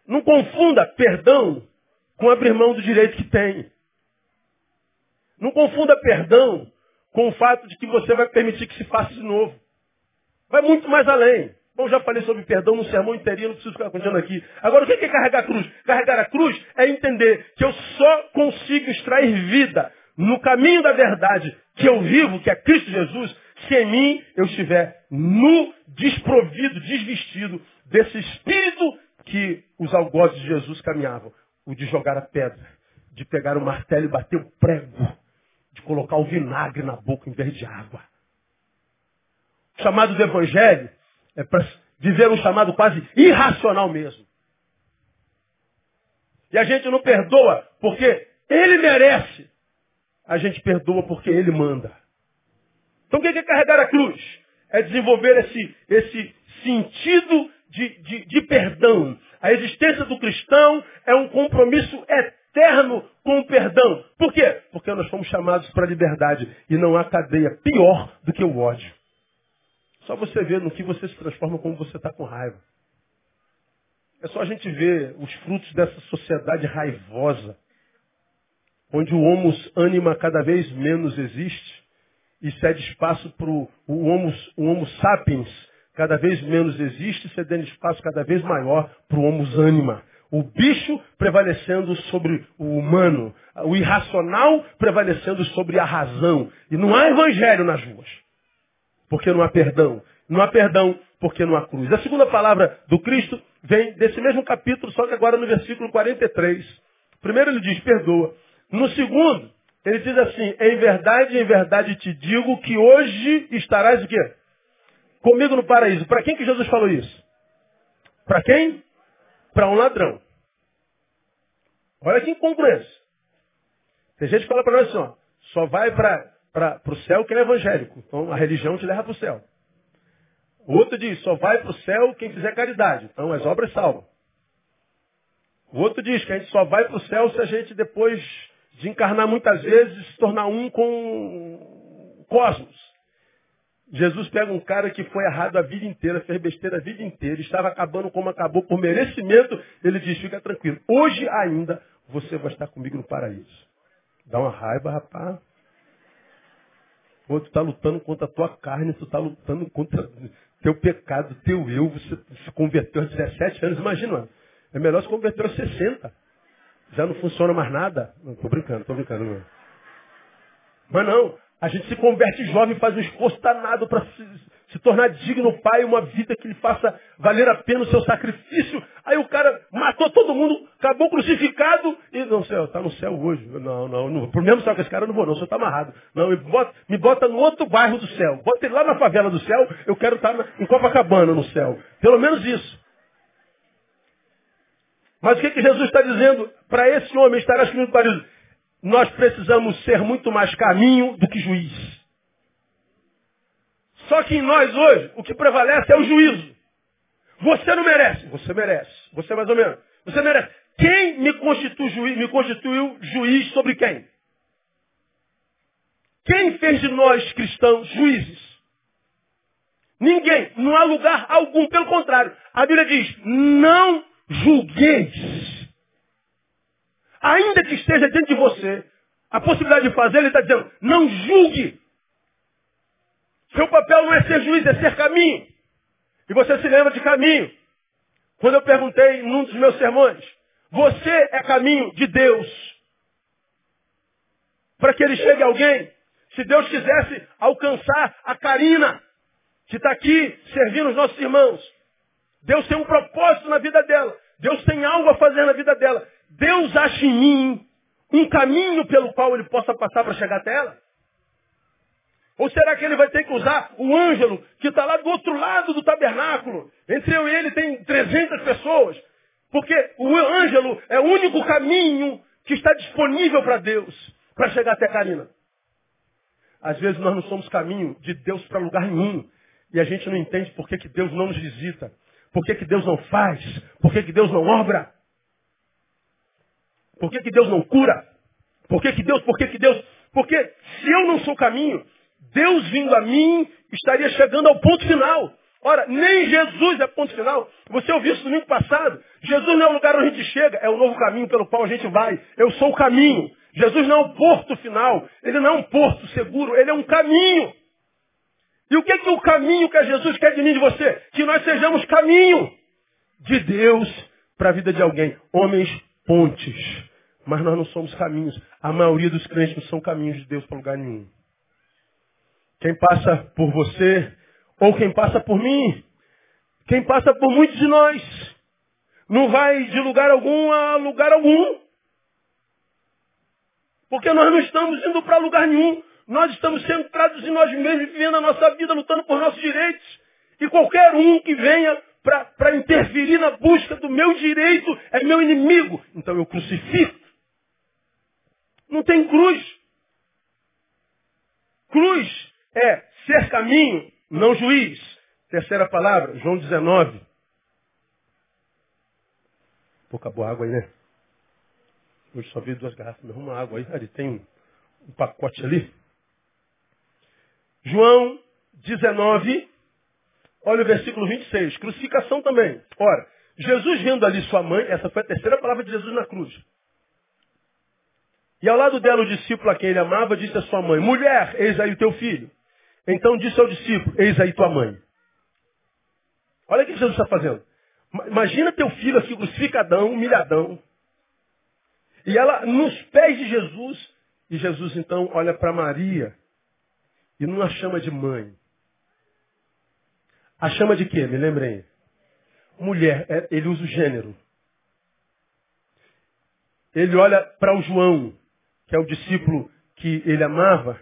A: Não confunda perdão com abrir mão do direito que tem. Não confunda perdão com o fato de que você vai permitir que se faça de novo. Vai muito mais além. Bom, já falei sobre perdão no sermão inteirinho, não preciso ficar contando aqui. Agora, o que é carregar a cruz? Carregar a cruz é entender que eu só consigo extrair vida no caminho da verdade que eu vivo, que é Cristo Jesus, se em mim eu estiver nu, desprovido, desvestido desse espírito que os algozes de Jesus caminhavam. O de jogar a pedra, de pegar o martelo e bater o prego, de colocar o vinagre na boca em vez de água. O chamado do Evangelho é para viver um chamado quase irracional mesmo. E a gente não perdoa porque ele merece. A gente perdoa porque ele manda. Então o que é carregar a cruz? É desenvolver esse, esse sentido de, de, de perdão. A existência do cristão é um compromisso eterno com o perdão. Por quê? Porque nós fomos chamados para a liberdade e não há cadeia pior do que o ódio. Só você ver no que você se transforma quando você está com raiva. É só a gente ver os frutos dessa sociedade raivosa, onde o homus anima cada vez menos existe, e cede espaço para o homo, o homo sapiens, cada vez menos existe, cedendo espaço cada vez maior para o homo anima. O bicho prevalecendo sobre o humano, o irracional prevalecendo sobre a razão. E não há evangelho nas ruas, porque não há perdão. Não há perdão porque não há cruz. A segunda palavra do Cristo vem desse mesmo capítulo, só que agora no versículo 43. Primeiro ele diz, perdoa. No segundo, ele diz assim, em verdade, em verdade te digo que hoje estarás o quê? Comigo no paraíso. Para quem que Jesus falou isso? Para quem? Para um ladrão. Olha que incongruência. Tem gente que fala para nós assim, ó, só vai para o céu quem é evangélico. Então a religião te leva para o céu. O outro diz, só vai para o céu quem fizer caridade. Então as obras salvam. O outro diz que a gente só vai para o céu se a gente depois de encarnar muitas vezes, se tornar um com o cosmos. Jesus pega um cara que foi errado a vida inteira, fez besteira a vida inteira, estava acabando como acabou por merecimento. Ele diz: fica tranquilo, hoje ainda você vai estar comigo no paraíso. Dá uma raiva, rapaz. Pô, tu está lutando contra a tua carne, tu está lutando contra teu pecado, teu eu. Você se converteu aos 17 anos, imagina. É melhor se converter aos 60. Já não funciona mais nada. Não, tô brincando, tô brincando. Mas não, a gente se converte jovem, faz um esforço danado para se, se, tornar digno pai, uma vida que lhe faça valer a pena o seu sacrifício. Aí o cara matou todo mundo, acabou crucificado e não, céu, está no céu hoje. Não, não, não. Por mesmo céu que esse cara eu não vou, não, o senhor está amarrado. Não, me bota, me bota no outro bairro do céu. Bota ele lá na favela do céu, eu quero estar na, em Copacabana no céu. Pelo menos isso. Mas o que, que Jesus está dizendo para esse homem estar escrito no paraíso? Nós precisamos ser muito mais caminho do que juiz. Só que em nós hoje, o que prevalece é o juízo. Você não merece. Você merece. Você mais ou menos. Você merece. Quem me constituiu juiz, me constituiu juiz sobre quem? Quem fez de nós cristãos juízes? Ninguém. Não há lugar algum. Pelo contrário. A Bíblia diz, não julgueis. Ainda que esteja diante de você a possibilidade de fazer, ele está dizendo, não julgue. Seu papel não é ser juiz, é ser caminho. E você se lembra de caminho. Quando eu perguntei num dos meus sermões, você é caminho de Deus. Para que ele chegue a alguém. Se Deus quisesse alcançar a Karina, que está aqui servindo os nossos irmãos, Deus tem um propósito na vida dela. Deus tem algo a fazer na vida dela. Deus acha em mim um caminho pelo qual ele possa passar para chegar até ela? Ou será que ele vai ter que usar o ângelo que está lá do outro lado do tabernáculo? Entre eu e ele tem 300 pessoas. Porque o ângelo é o único caminho que está disponível para Deus, para chegar até Karina. Às vezes nós não somos caminho de Deus para lugar nenhum. E a gente não entende por que, que Deus não nos visita. Por que, que Deus não faz? Por que, que Deus não obra? Por que, que Deus não cura? Por que, que Deus, por que, que Deus? Porque se eu não sou caminho, Deus vindo a mim estaria chegando ao ponto final. Ora, nem Jesus é ponto final. Você ouviu isso domingo passado? Jesus não é o lugar onde a gente chega, é o novo caminho pelo qual a gente vai. Eu sou o caminho. Jesus não é o porto final. Ele não é um porto seguro, ele é um caminho. E o que é, que o caminho que Jesus quer de mim e de você? Que nós sejamos caminho de Deus para a vida de alguém. Homens pontes. Mas nós não somos caminhos. A maioria dos crentes não são caminhos de Deus para lugar nenhum. Quem passa por você, ou quem passa por mim, quem passa por muitos de nós, não vai de lugar algum a lugar algum. Porque nós não estamos indo para lugar nenhum. Nós estamos centrados em nós mesmos, vivendo a nossa vida, lutando por nossos direitos. E qualquer um que venha para interferir na busca do meu direito é meu inimigo. Então eu crucifico. Não tem cruz. Cruz é ser caminho, não juiz. Terceira palavra, João 19. Pô, acabou a água aí, né? Hoje só vi duas garrafas, me arruma água aí. Ali tem um, pacote ali. João 19, olha o versículo 26. Crucificação também. Ora, Jesus vendo ali sua mãe, essa foi a terceira palavra de Jesus na cruz. E ao lado dela o discípulo a quem ele amava disse à sua mãe, mulher, eis aí o teu filho. Então disse ao discípulo, eis aí tua mãe. Olha o que Jesus está fazendo. Imagina teu filho aqui crucificadão, humilhadão. E ela nos pés de Jesus. E Jesus então olha para Maria e não a chama de mãe. A chama de quê? Me lembrem. Mulher, é, ele usa o gênero. Ele olha para o João, que é o discípulo que ele amava,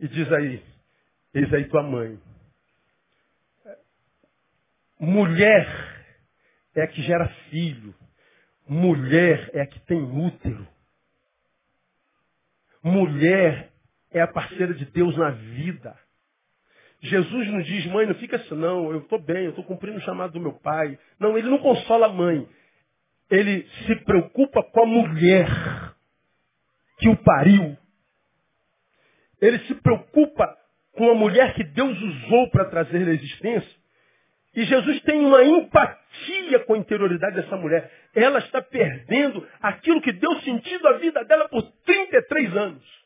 A: e diz aí, eis aí tua mãe. Mulher é a que gera filho. Mulher é a que tem útero. Mulher é a parceira de Deus na vida. Jesus não diz, mãe, não fica assim, não, eu estou bem, eu estou cumprindo o chamado do meu pai. Não, ele não consola a mãe. Ele se preocupa com a mulher que o pariu. Ele se preocupa com a mulher que Deus usou para trazer a existência. E Jesus tem uma empatia com a interioridade dessa mulher. Ela está perdendo aquilo que deu sentido à vida dela por 33 anos.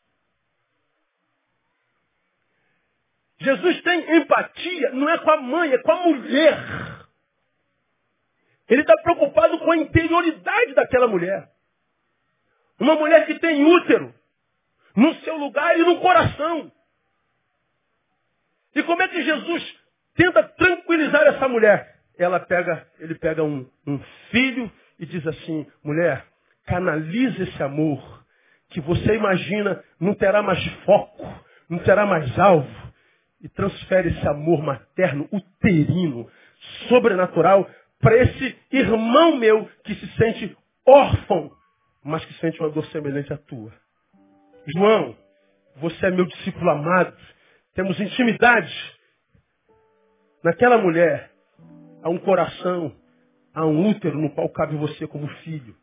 A: Jesus tem empatia, não é com a mãe, é com a mulher. Ele está preocupado com a interioridade daquela mulher. Uma mulher que tem útero no seu lugar e no coração. E como é que Jesus tenta tranquilizar essa mulher? Ela pega, ele pega um, um filho e diz assim, mulher, canalize esse amor que você imagina não terá mais foco, não terá mais alvo. E transfere esse amor materno, uterino, sobrenatural, para esse irmão meu que se sente órfão, mas que sente uma dor semelhante à tua. João, você é meu discípulo amado. Temos intimidade. Naquela mulher há um coração, há um útero no qual cabe você como filho.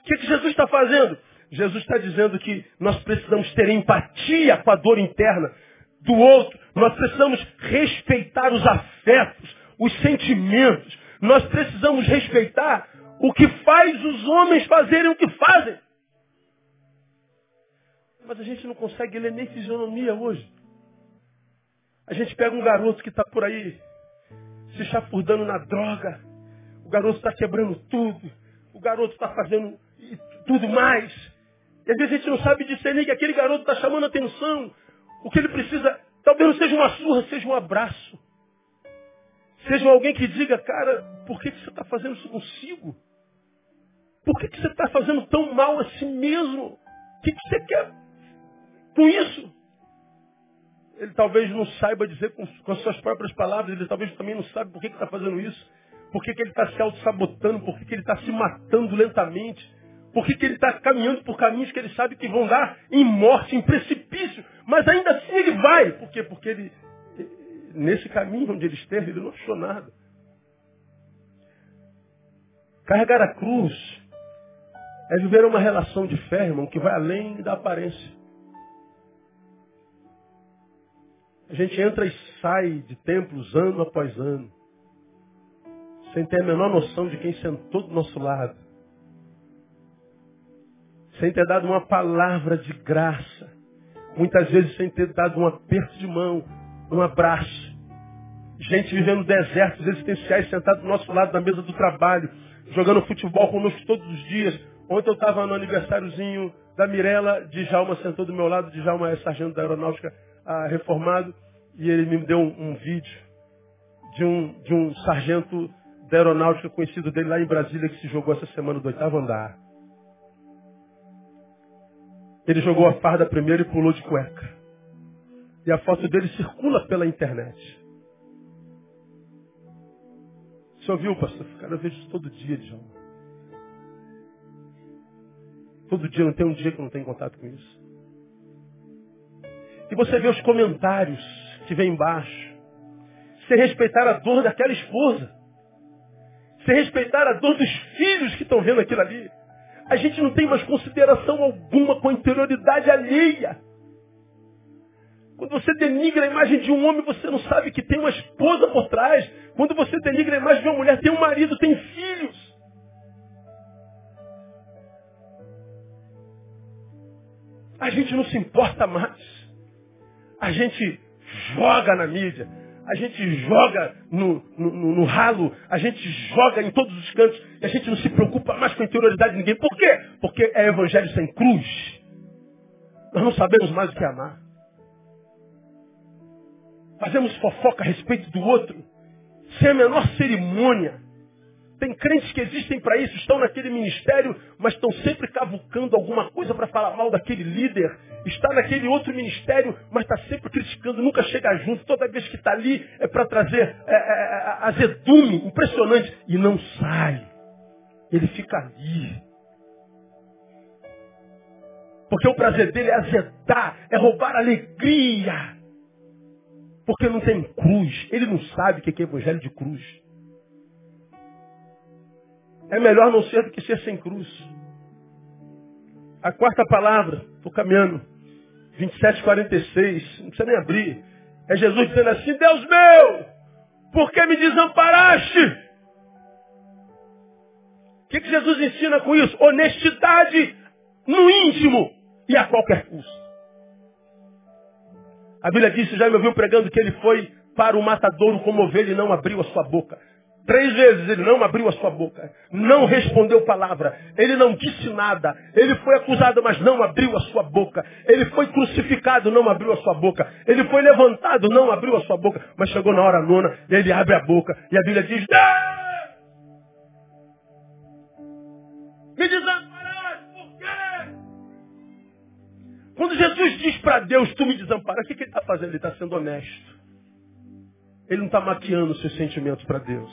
A: O que, que Jesus está fazendo? Jesus está dizendo que nós precisamos ter empatia com a dor interna do outro. Nós precisamos respeitar os afetos, os sentimentos. Nós precisamos respeitar o que faz os homens fazerem o que fazem. Mas a gente não consegue ler nem fisionomia hoje. A gente pega um garoto que está por aí se chafurdando na droga. O garoto está quebrando tudo. O garoto está fazendo tudo mais. E às vezes a gente não sabe discernir que aquele garoto está chamando atenção. O que ele precisa, talvez não seja uma surra, seja um abraço. Seja alguém que diga, cara, por que, que você está fazendo isso consigo? Por que, que você está fazendo tão mal a si mesmo? O que, que você quer com isso. Ele talvez não saiba dizer com, com as suas próprias palavras, ele talvez também não sabe por que está fazendo isso, por que, que ele está se auto-sabotando, por que, que ele está se matando lentamente, por que, que ele está caminhando por caminhos que ele sabe que vão dar em morte, em precipício, mas ainda assim ele vai. Por quê? Porque ele, nesse caminho onde ele esteve, ele não achou nada. Carregar a cruz é viver uma relação de fé, irmão, que vai além da aparência. A gente entra e sai de templos ano após ano, sem ter a menor noção de quem sentou do nosso lado, sem ter dado uma palavra de graça, muitas vezes sem ter dado um aperto de mão, um abraço. Gente vivendo desertos existenciais sentado do nosso lado na mesa do trabalho, jogando futebol conosco todos os dias. Ontem eu estava no aniversáriozinho da Mirella, Djalma sentou do meu lado, Djalma é sargento da aeronáutica ah, reformado e ele me deu um, um vídeo de um, de um sargento da aeronáutica conhecido dele lá em Brasília que se jogou essa semana do oitavo andar. Ele jogou a farda primeiro e pulou de cueca. E a foto dele circula pela internet. Você ouviu, pastor? Cara, eu vejo todo dia, João. Todo dia, não tem um dia que eu não tenho contato com isso. E você vê os comentários que vem embaixo. Você respeitar a dor daquela esposa. Você respeitar a dor dos filhos que estão vendo aquilo ali. A gente não tem mais consideração alguma com a interioridade alheia. Quando você denigra a imagem de um homem, você não sabe que tem uma esposa por trás. Quando você denigra a imagem de uma mulher, tem um marido, tem filhos. A gente não se importa mais. A gente joga na mídia, a gente joga no, no, no, ralo, a gente joga em todos os cantos, e a gente não se preocupa mais com a interioridade de ninguém. Por quê? Porque é evangelho sem cruz. Nós não sabemos mais o que amar. Fazemos fofoca a respeito do outro, sem a menor cerimônia. Tem crentes que existem para isso, estão naquele ministério, mas estão sempre cavucando alguma coisa para falar mal daquele líder. Está naquele outro ministério, mas está sempre criticando, nunca chega junto. Toda vez que está ali é para trazer é, é, é, azedume impressionante. E não sai. Ele fica ali. Porque o prazer dele é azedar, é roubar alegria. Porque não tem cruz. Ele não sabe o que é evangelho de cruz. É melhor não ser do que ser sem cruz. A quarta palavra, estou caminhando. 27, 46. Não precisa nem abrir. É Jesus dizendo assim, Deus meu, por que me desamparaste? O que, que Jesus ensina com isso? Honestidade no íntimo e a qualquer custo. A Bíblia diz, já me ouviu pregando que ele foi para o matadouro como ovelha e não abriu a sua boca. Três vezes ele não abriu a sua boca, não respondeu palavra, ele não disse nada, ele foi acusado, mas não abriu a sua boca, ele foi crucificado, não abriu a sua boca, ele foi levantado, não abriu a sua boca, mas chegou na hora nona ele abre a boca e a Bíblia diz: Me desamparaste, Quando Jesus diz para Deus, tu me desamparas, o que, que ele está fazendo? Ele está sendo honesto. Ele não está maquiando seus sentimentos para Deus.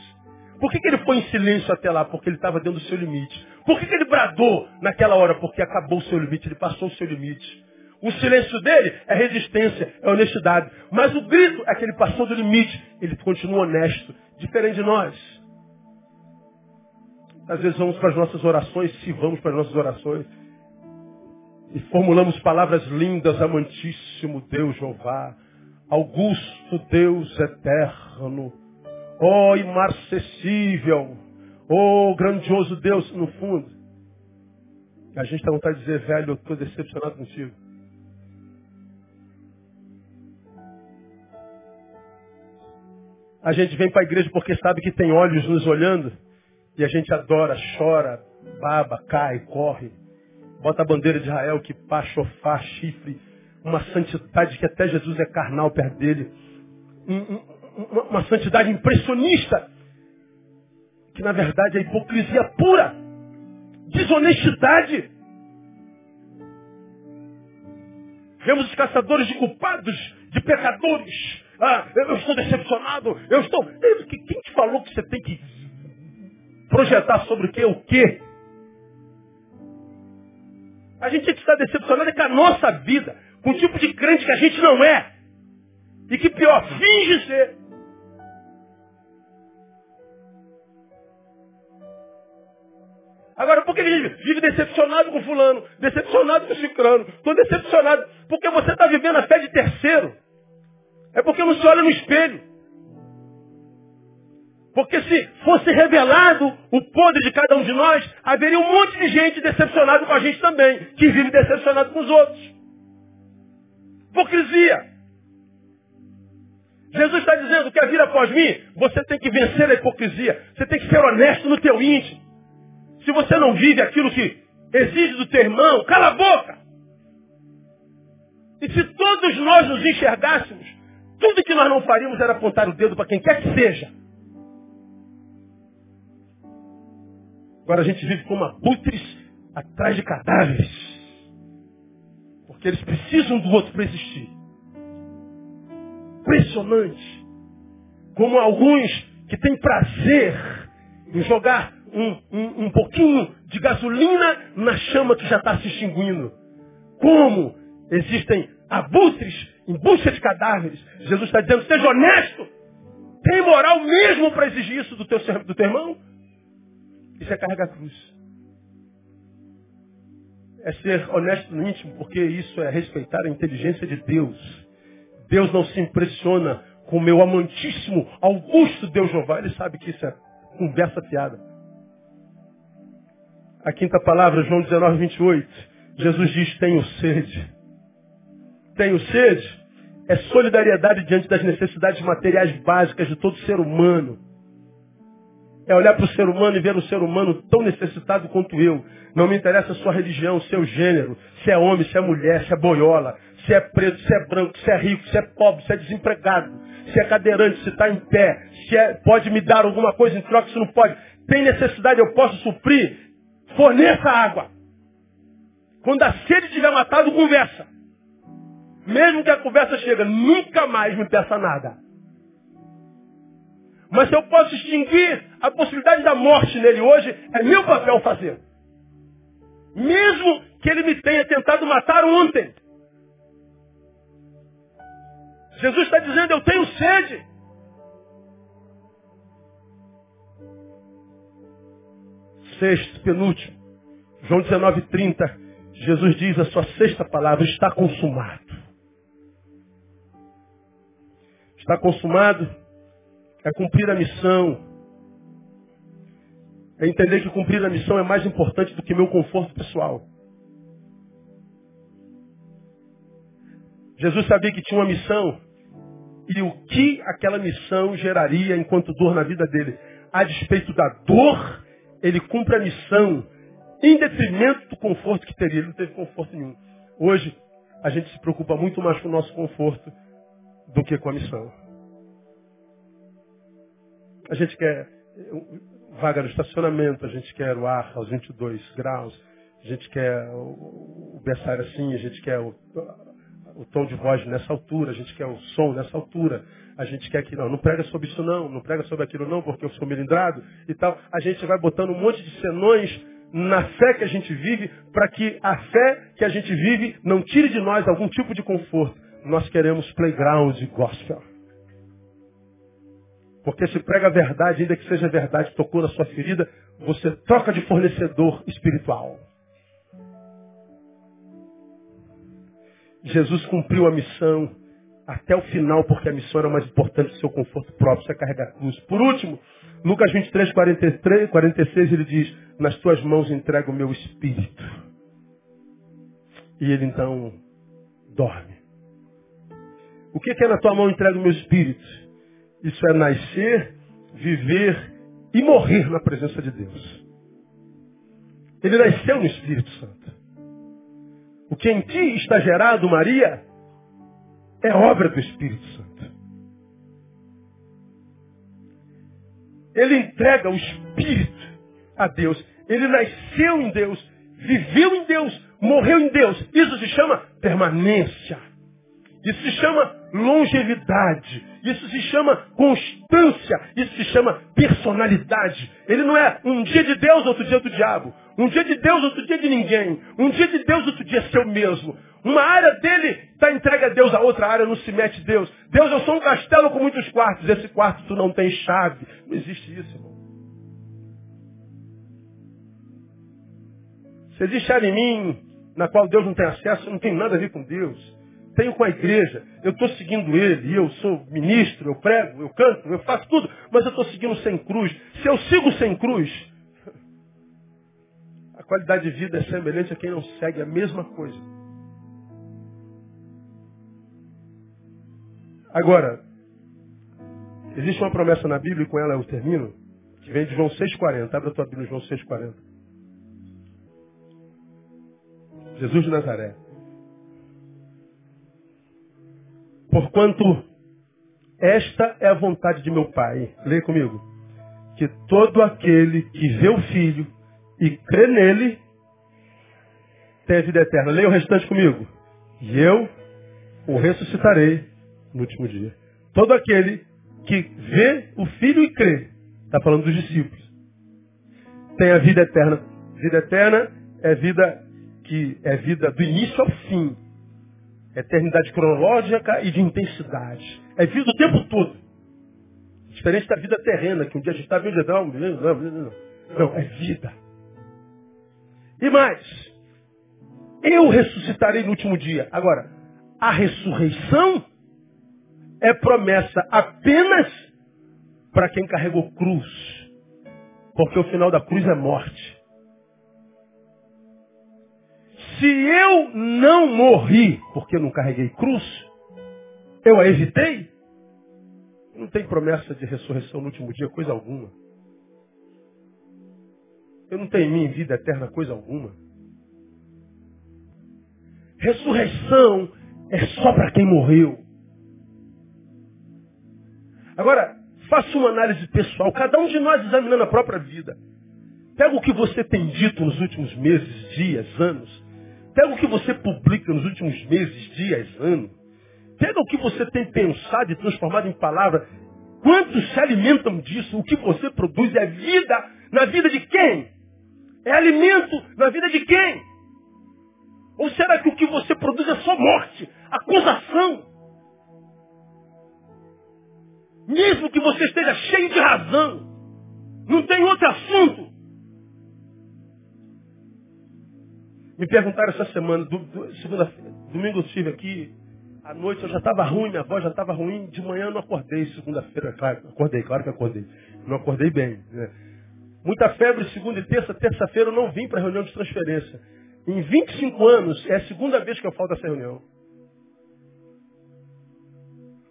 A: Por que, que ele foi em silêncio até lá? Porque ele estava dentro do seu limite. Por que, que ele bradou naquela hora? Porque acabou o seu limite, ele passou o seu limite. O silêncio dele é resistência, é honestidade. Mas o grito é que ele passou do limite. Ele continua honesto, diferente de nós. Às vezes vamos para as nossas orações, se vamos para as nossas orações, e formulamos palavras lindas, amantíssimo Deus Jeová, Augusto Deus eterno, Oh, imarcessível. Oh, grandioso Deus, no fundo. A gente tem vontade de dizer, velho, eu estou decepcionado contigo. A gente vem para a igreja porque sabe que tem olhos nos olhando. E a gente adora, chora, baba, cai, corre. Bota a bandeira de Israel que pá, chofá, chifre. Uma santidade que até Jesus é carnal perto dele. Um, um, uma, uma santidade impressionista, que na verdade é hipocrisia pura, desonestidade. Vemos os caçadores de culpados, de pecadores. Ah, eu estou decepcionado, eu estou. Quem te falou que você tem que projetar sobre o que o quê? A gente tem que estar decepcionado com a nossa vida, com o tipo de crente que a gente não é. E que pior, finge ser. Agora, por que a gente vive decepcionado com fulano, decepcionado com ciclano? Estou decepcionado porque você está vivendo a fé de terceiro. É porque não se olha no espelho. Porque se fosse revelado o podre de cada um de nós, haveria um monte de gente decepcionada com a gente também, que vive decepcionado com os outros. Hipocrisia. Jesus está dizendo que a vir após mim, você tem que vencer a hipocrisia. Você tem que ser honesto no teu íntimo. Se você não vive aquilo que exige do teu irmão, cala a boca. E se todos nós nos enxergássemos, tudo que nós não faríamos era apontar o dedo para quem quer que seja. Agora a gente vive como abutres atrás de cadáveres. Porque eles precisam do outro para existir. Impressionante. Como alguns que têm prazer em jogar um, um, um pouquinho de gasolina na chama que já está se extinguindo. Como existem abutres em busca de cadáveres. Jesus está dizendo, seja honesto. Tem moral mesmo para exigir isso do teu, do teu irmão? Isso é carregar cruz. É ser honesto no íntimo, porque isso é respeitar a inteligência de Deus. Deus não se impressiona com o meu amantíssimo Augusto Deus Jeová. Ele sabe que isso é conversa fiada. A quinta palavra, João 19, 28. Jesus diz, tenho sede. Tenho sede é solidariedade diante das necessidades materiais básicas de todo ser humano. É olhar para o ser humano e ver o ser humano tão necessitado quanto eu. Não me interessa a sua religião, seu gênero, se é homem, se é mulher, se é boiola, se é preto, se é branco, se é rico, se é pobre, se é desempregado, se é cadeirante, se está em pé, se é, pode me dar alguma coisa em troca, se não pode. Tem necessidade, eu posso suprir. Forneça água. Quando a sede tiver matado, conversa. Mesmo que a conversa chega, nunca mais me peça nada. Mas se eu posso extinguir a possibilidade da morte nele hoje, é meu papel fazer. Mesmo que ele me tenha tentado matar ontem. Jesus está dizendo, eu tenho sede. Sexto, penúltimo. João 19, 30. Jesus diz a sua sexta palavra, está consumado. Está consumado é cumprir a missão. É entender que cumprir a missão é mais importante do que meu conforto pessoal. Jesus sabia que tinha uma missão e o que aquela missão geraria enquanto dor na vida dele. A despeito da dor, ele cumpre a missão em detrimento do conforto que teria. Ele não teve conforto nenhum. Hoje, a gente se preocupa muito mais com o nosso conforto do que com a missão. A gente quer vaga no estacionamento, a gente quer o ar aos 22 graus, a gente quer o, o berçário assim, a gente quer o, o tom de voz nessa altura, a gente quer o som nessa altura, a gente quer que não, não prega sobre isso não, não prega sobre aquilo não, porque eu sou melindrado e tal. A gente vai botando um monte de senões na fé que a gente vive, para que a fé que a gente vive não tire de nós algum tipo de conforto. Nós queremos playground gospel. Porque se prega a verdade, ainda que seja verdade, tocou na sua ferida, você troca de fornecedor espiritual. Jesus cumpriu a missão até o final, porque a missão era mais importante do seu conforto próprio, você carregar a cruz. Por último, Lucas 23, 43, 46, ele diz, nas tuas mãos entrego o meu espírito. E ele então dorme. O que é na tua mão entrego o meu espírito? Isso é nascer, viver e morrer na presença de Deus. Ele nasceu no Espírito Santo. O que em ti está gerado, Maria, é obra do Espírito Santo. Ele entrega o Espírito a Deus. Ele nasceu em Deus, viveu em Deus, morreu em Deus. Isso se chama permanência. Isso se chama longevidade. Isso se chama constância. Isso se chama personalidade. Ele não é um dia de Deus, outro dia do diabo. Um dia de Deus, outro dia de ninguém. Um dia de Deus, outro dia seu mesmo. Uma área dele está entregue a Deus, a outra área não se mete Deus. Deus, eu sou um castelo com muitos quartos. Esse quarto tu não tem chave. Não existe isso, irmão. Se existe área em mim na qual Deus não tem acesso, não tem nada a ver com Deus. Tenho com a igreja, eu estou seguindo ele, eu sou ministro, eu prego, eu canto, eu faço tudo, mas eu estou seguindo sem cruz. Se eu sigo sem cruz, a qualidade de vida é semelhante a quem não segue a mesma coisa. Agora, existe uma promessa na Bíblia, e com ela eu termino, que vem de João 6,40. Abre a tua Bíblia, João 6,40. Jesus de Nazaré. Porquanto esta é a vontade de meu Pai. Leia comigo. Que todo aquele que vê o Filho e crê nele tem vida eterna. Leia o restante comigo. E eu o ressuscitarei no último dia. Todo aquele que vê o Filho e crê, está falando dos discípulos, tem a vida eterna. Vida eterna é vida que é vida do início ao fim. Eternidade cronológica e de intensidade. É vida o tempo todo. Diferente da vida terrena, que um dia a gente está vendo, não, não, não, não. É vida. E mais, eu ressuscitarei no último dia. Agora, a ressurreição é promessa apenas para quem carregou cruz. Porque o final da cruz é morte. Se eu não morri porque não carreguei cruz, eu a evitei, não tem promessa de ressurreição no último dia, coisa alguma. Eu não tenho em mim vida eterna, coisa alguma. Ressurreição é só para quem morreu. Agora, faça uma análise pessoal, cada um de nós examinando a própria vida. Pega o que você tem dito nos últimos meses, dias, anos. Pega o que você publica nos últimos meses, dias, anos. Pega o que você tem pensado e transformado em palavra. Quantos se alimentam disso? O que você produz é vida na vida de quem? É alimento na vida de quem? Ou será que o que você produz é só morte, acusação? Mesmo que você esteja cheio de razão, não tem outro assunto. Me perguntaram essa semana, do, do, segunda, domingo eu estive aqui, À noite eu já estava ruim, minha voz já estava ruim. De manhã eu não acordei. Segunda-feira, claro, acordei, claro que acordei. Não acordei bem. Né? Muita febre, segunda e terça. Terça-feira eu não vim para a reunião de transferência. Em 25 anos, é a segunda vez que eu falto essa reunião.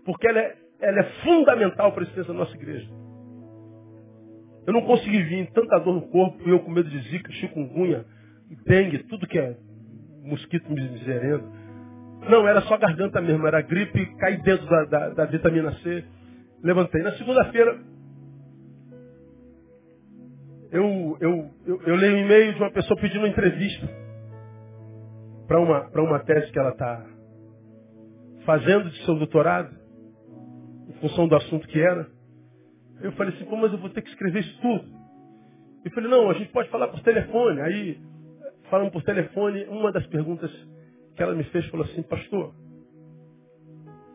A: Porque ela é, ela é fundamental para a existência da nossa igreja. Eu não consegui vir, tanta dor no corpo, eu com medo de zika, chikungunya, dengue, tudo que é mosquito miserento. Não, era só garganta mesmo, era gripe, caí dentro da, da, da vitamina C. Levantei. Na segunda-feira, eu, eu, eu, eu, leio um e-mail de uma pessoa pedindo uma entrevista para uma, uma tese que ela está fazendo de seu doutorado, em função do assunto que era. Eu falei assim, mas eu vou ter que escrever isso tudo? Eu falei, não, a gente pode falar por telefone. Aí, falando por telefone, uma das perguntas que ela me fez falou assim, pastor,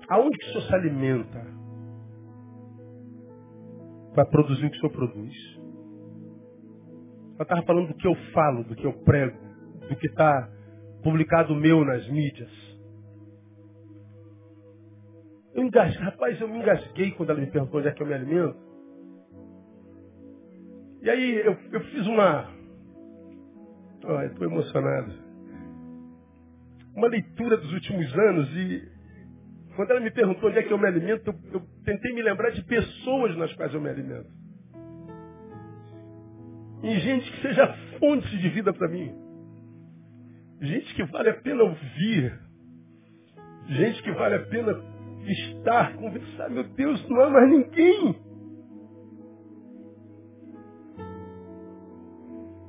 A: aonde que o senhor se alimenta para produzir o que o senhor produz? Ela estava falando do que eu falo, do que eu prego, do que está publicado meu nas mídias. Eu engasguei, rapaz, eu me engasguei quando ela me perguntou onde é que eu me alimento. E aí eu, eu fiz uma. Olha, estou emocionado. Uma leitura dos últimos anos e quando ela me perguntou onde é que eu me alimento, eu, eu tentei me lembrar de pessoas nas quais eu me alimento. E gente que seja fonte de vida para mim. Gente que vale a pena ouvir. Gente que vale a pena estar, conversar. Meu Deus, não há mais ninguém.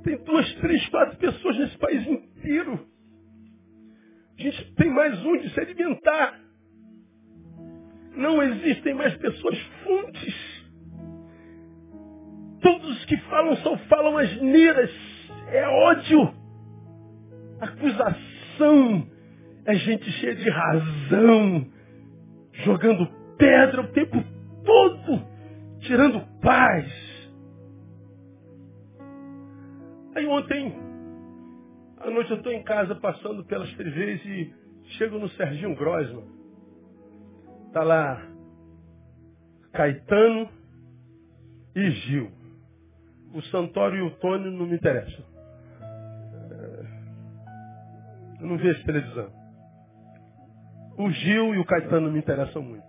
A: Tem duas, três, quatro pessoas nesse país inteiro. A gente tem mais um de se alimentar. Não existem mais pessoas fontes. Todos os que falam só falam asneiras. É ódio. Acusação. É gente cheia de razão. Jogando pedra o tempo todo. Tirando paz Aí ontem, à noite eu estou em casa passando pelas TVs e chego no Serginho Grossman. Está lá Caetano e Gil. O Santoro e o Tônio não me interessam. É, eu não vejo televisão. O Gil e o Caetano me interessam muito.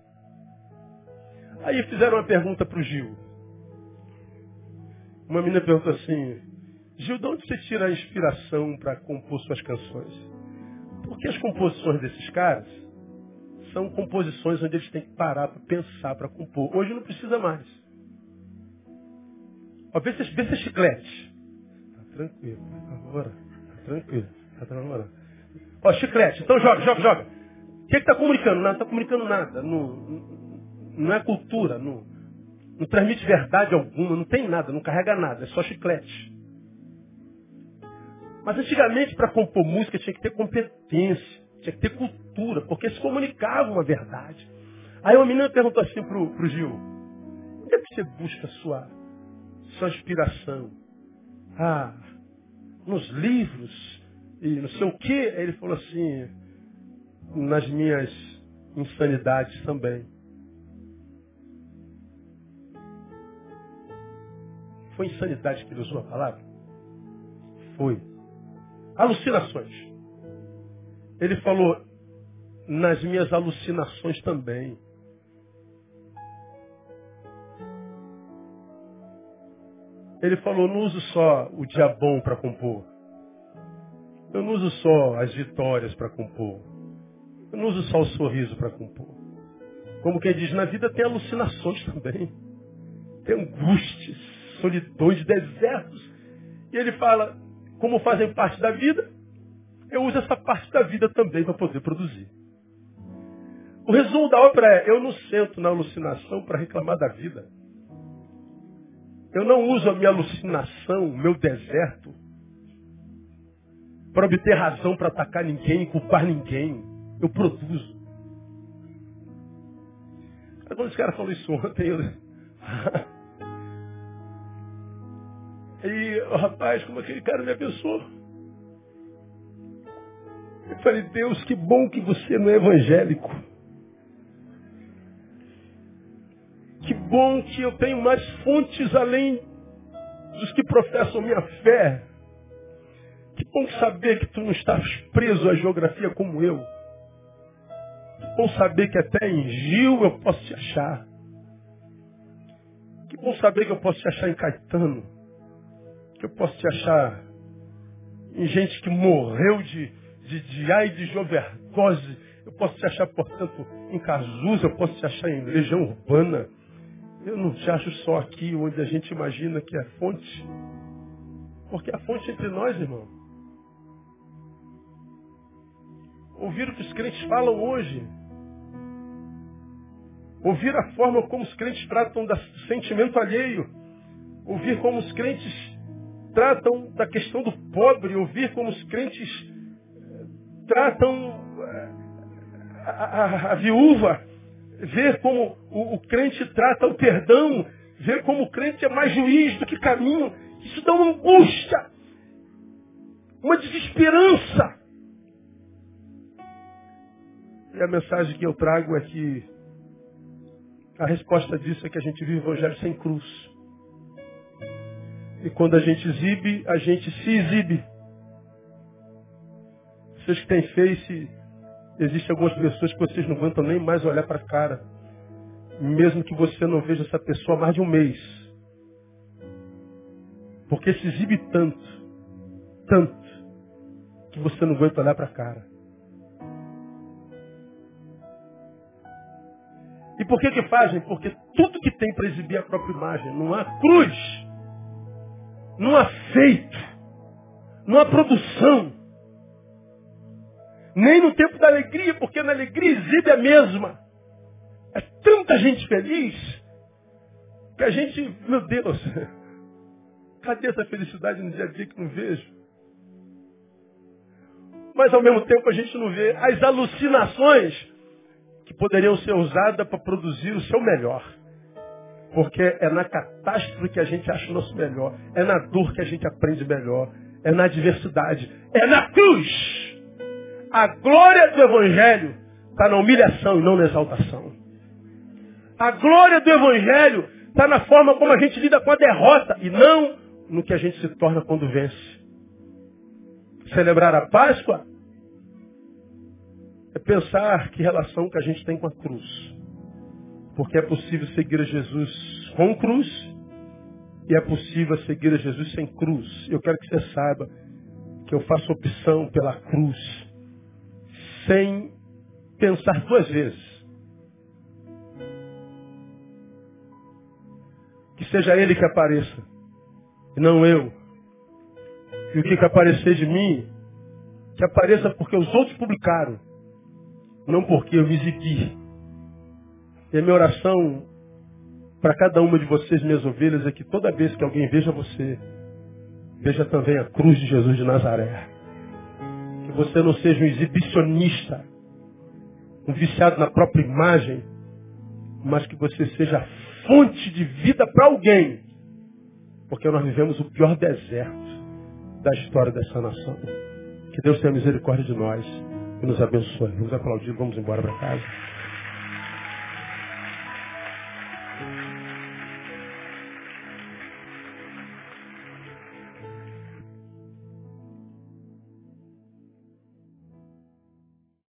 A: Aí fizeram uma pergunta para o Gil. Uma menina perguntou assim, Gil, de onde você tira a inspiração para compor suas canções? Porque as composições desses caras são composições onde eles têm que parar para pensar, para compor. Hoje não precisa mais. Ó, vê se, vê se é chiclete. Tá tranquilo, tá namorando. Tá tranquilo, tá namorando. Ó, chiclete. Então joga, joga, joga. O que está comunicando? Não está comunicando nada. Não, não é cultura, não, não transmite verdade alguma, não tem nada, não carrega nada, é só chiclete. Mas antigamente, para compor música, tinha que ter competência, tinha que ter cultura, porque se comunicava uma verdade. Aí uma menina perguntou assim pro, pro Gil, onde é que você busca sua, sua inspiração? Ah, nos livros e não sei o quê. Aí ele falou assim, nas minhas insanidades também. Foi insanidade que ele usou a palavra? Foi. Alucinações. Ele falou, nas minhas alucinações também. Ele falou, não uso só o dia bom para compor. Eu não uso só as vitórias para compor. Eu não uso só o sorriso para compor. Como quem diz, na vida tem alucinações também. Tem angústias, solidões, desertos. E ele fala, como fazem parte da vida, eu uso essa parte da vida também para poder produzir. O resumo da obra é, eu não sento na alucinação para reclamar da vida. Eu não uso a minha alucinação, o meu deserto, para obter razão para atacar ninguém, culpar ninguém. Eu produzo. Quando esse cara falou isso ontem, eu... E, rapaz, como aquele cara me abençoou. Eu falei, Deus, que bom que você não é evangélico. Que bom que eu tenho mais fontes além dos que professam minha fé. Que bom saber que tu não estás preso à geografia como eu. Que bom saber que até em Gil eu posso te achar. Que bom saber que eu posso te achar em Caetano. Que eu posso te achar em gente que morreu de, de, de AIDS de overdose. Eu posso te achar, portanto, em Cazuza, eu posso te achar em Legião Urbana. Eu não te acho só aqui onde a gente imagina que é fonte. Porque a fonte é entre nós, irmão. Ouvir o que os crentes falam hoje. Ouvir a forma como os crentes tratam do sentimento alheio. Ouvir como os crentes tratam da questão do pobre. Ouvir como os crentes eh, tratam eh, a, a, a viúva. Ver como o, o crente trata o perdão. Ver como o crente é mais juiz do que caminho. Isso dá uma angústia. Uma desesperança. E a mensagem que eu trago é que a resposta disso é que a gente vive o evangelho sem cruz. E quando a gente exibe, a gente se exibe. Vocês que têm face, existem algumas pessoas que vocês não aguentam nem mais olhar para a cara. Mesmo que você não veja essa pessoa há mais de um mês. Porque se exibe tanto, tanto, que você não aguenta olhar para a cara. E por que que fazem? Porque tudo que tem para exibir a própria imagem. Não há cruz. Não há feito. Não há produção. Nem no tempo da alegria, porque na alegria exibe a mesma. É tanta gente feliz que a gente, meu Deus, cadê essa felicidade no dia a dia que não vejo? Mas ao mesmo tempo a gente não vê as alucinações que poderiam ser usadas para produzir o seu melhor. Porque é na catástrofe que a gente acha o nosso melhor. É na dor que a gente aprende melhor. É na adversidade. É na cruz. A glória do Evangelho está na humilhação e não na exaltação. A glória do Evangelho está na forma como a gente lida com a derrota e não no que a gente se torna quando vence. Celebrar a Páscoa é pensar que relação que a gente tem com a cruz. Porque é possível seguir a Jesus com cruz e é possível seguir a Jesus sem cruz. Eu quero que você saiba que eu faço opção pela cruz sem pensar duas vezes. Que seja Ele que apareça, e não eu. E o que, que aparecer de mim, que apareça porque os outros publicaram não porque eu visiti. E a minha oração para cada uma de vocês, minhas ovelhas, é que toda vez que alguém veja você, veja também a cruz de Jesus de Nazaré. Que você não seja um exibicionista, um viciado na própria imagem, mas que você seja fonte de vida para alguém. Porque nós vivemos o pior deserto da história dessa nação. Que Deus tenha misericórdia de nós e nos abençoe. Vamos aplaudir, vamos embora para casa.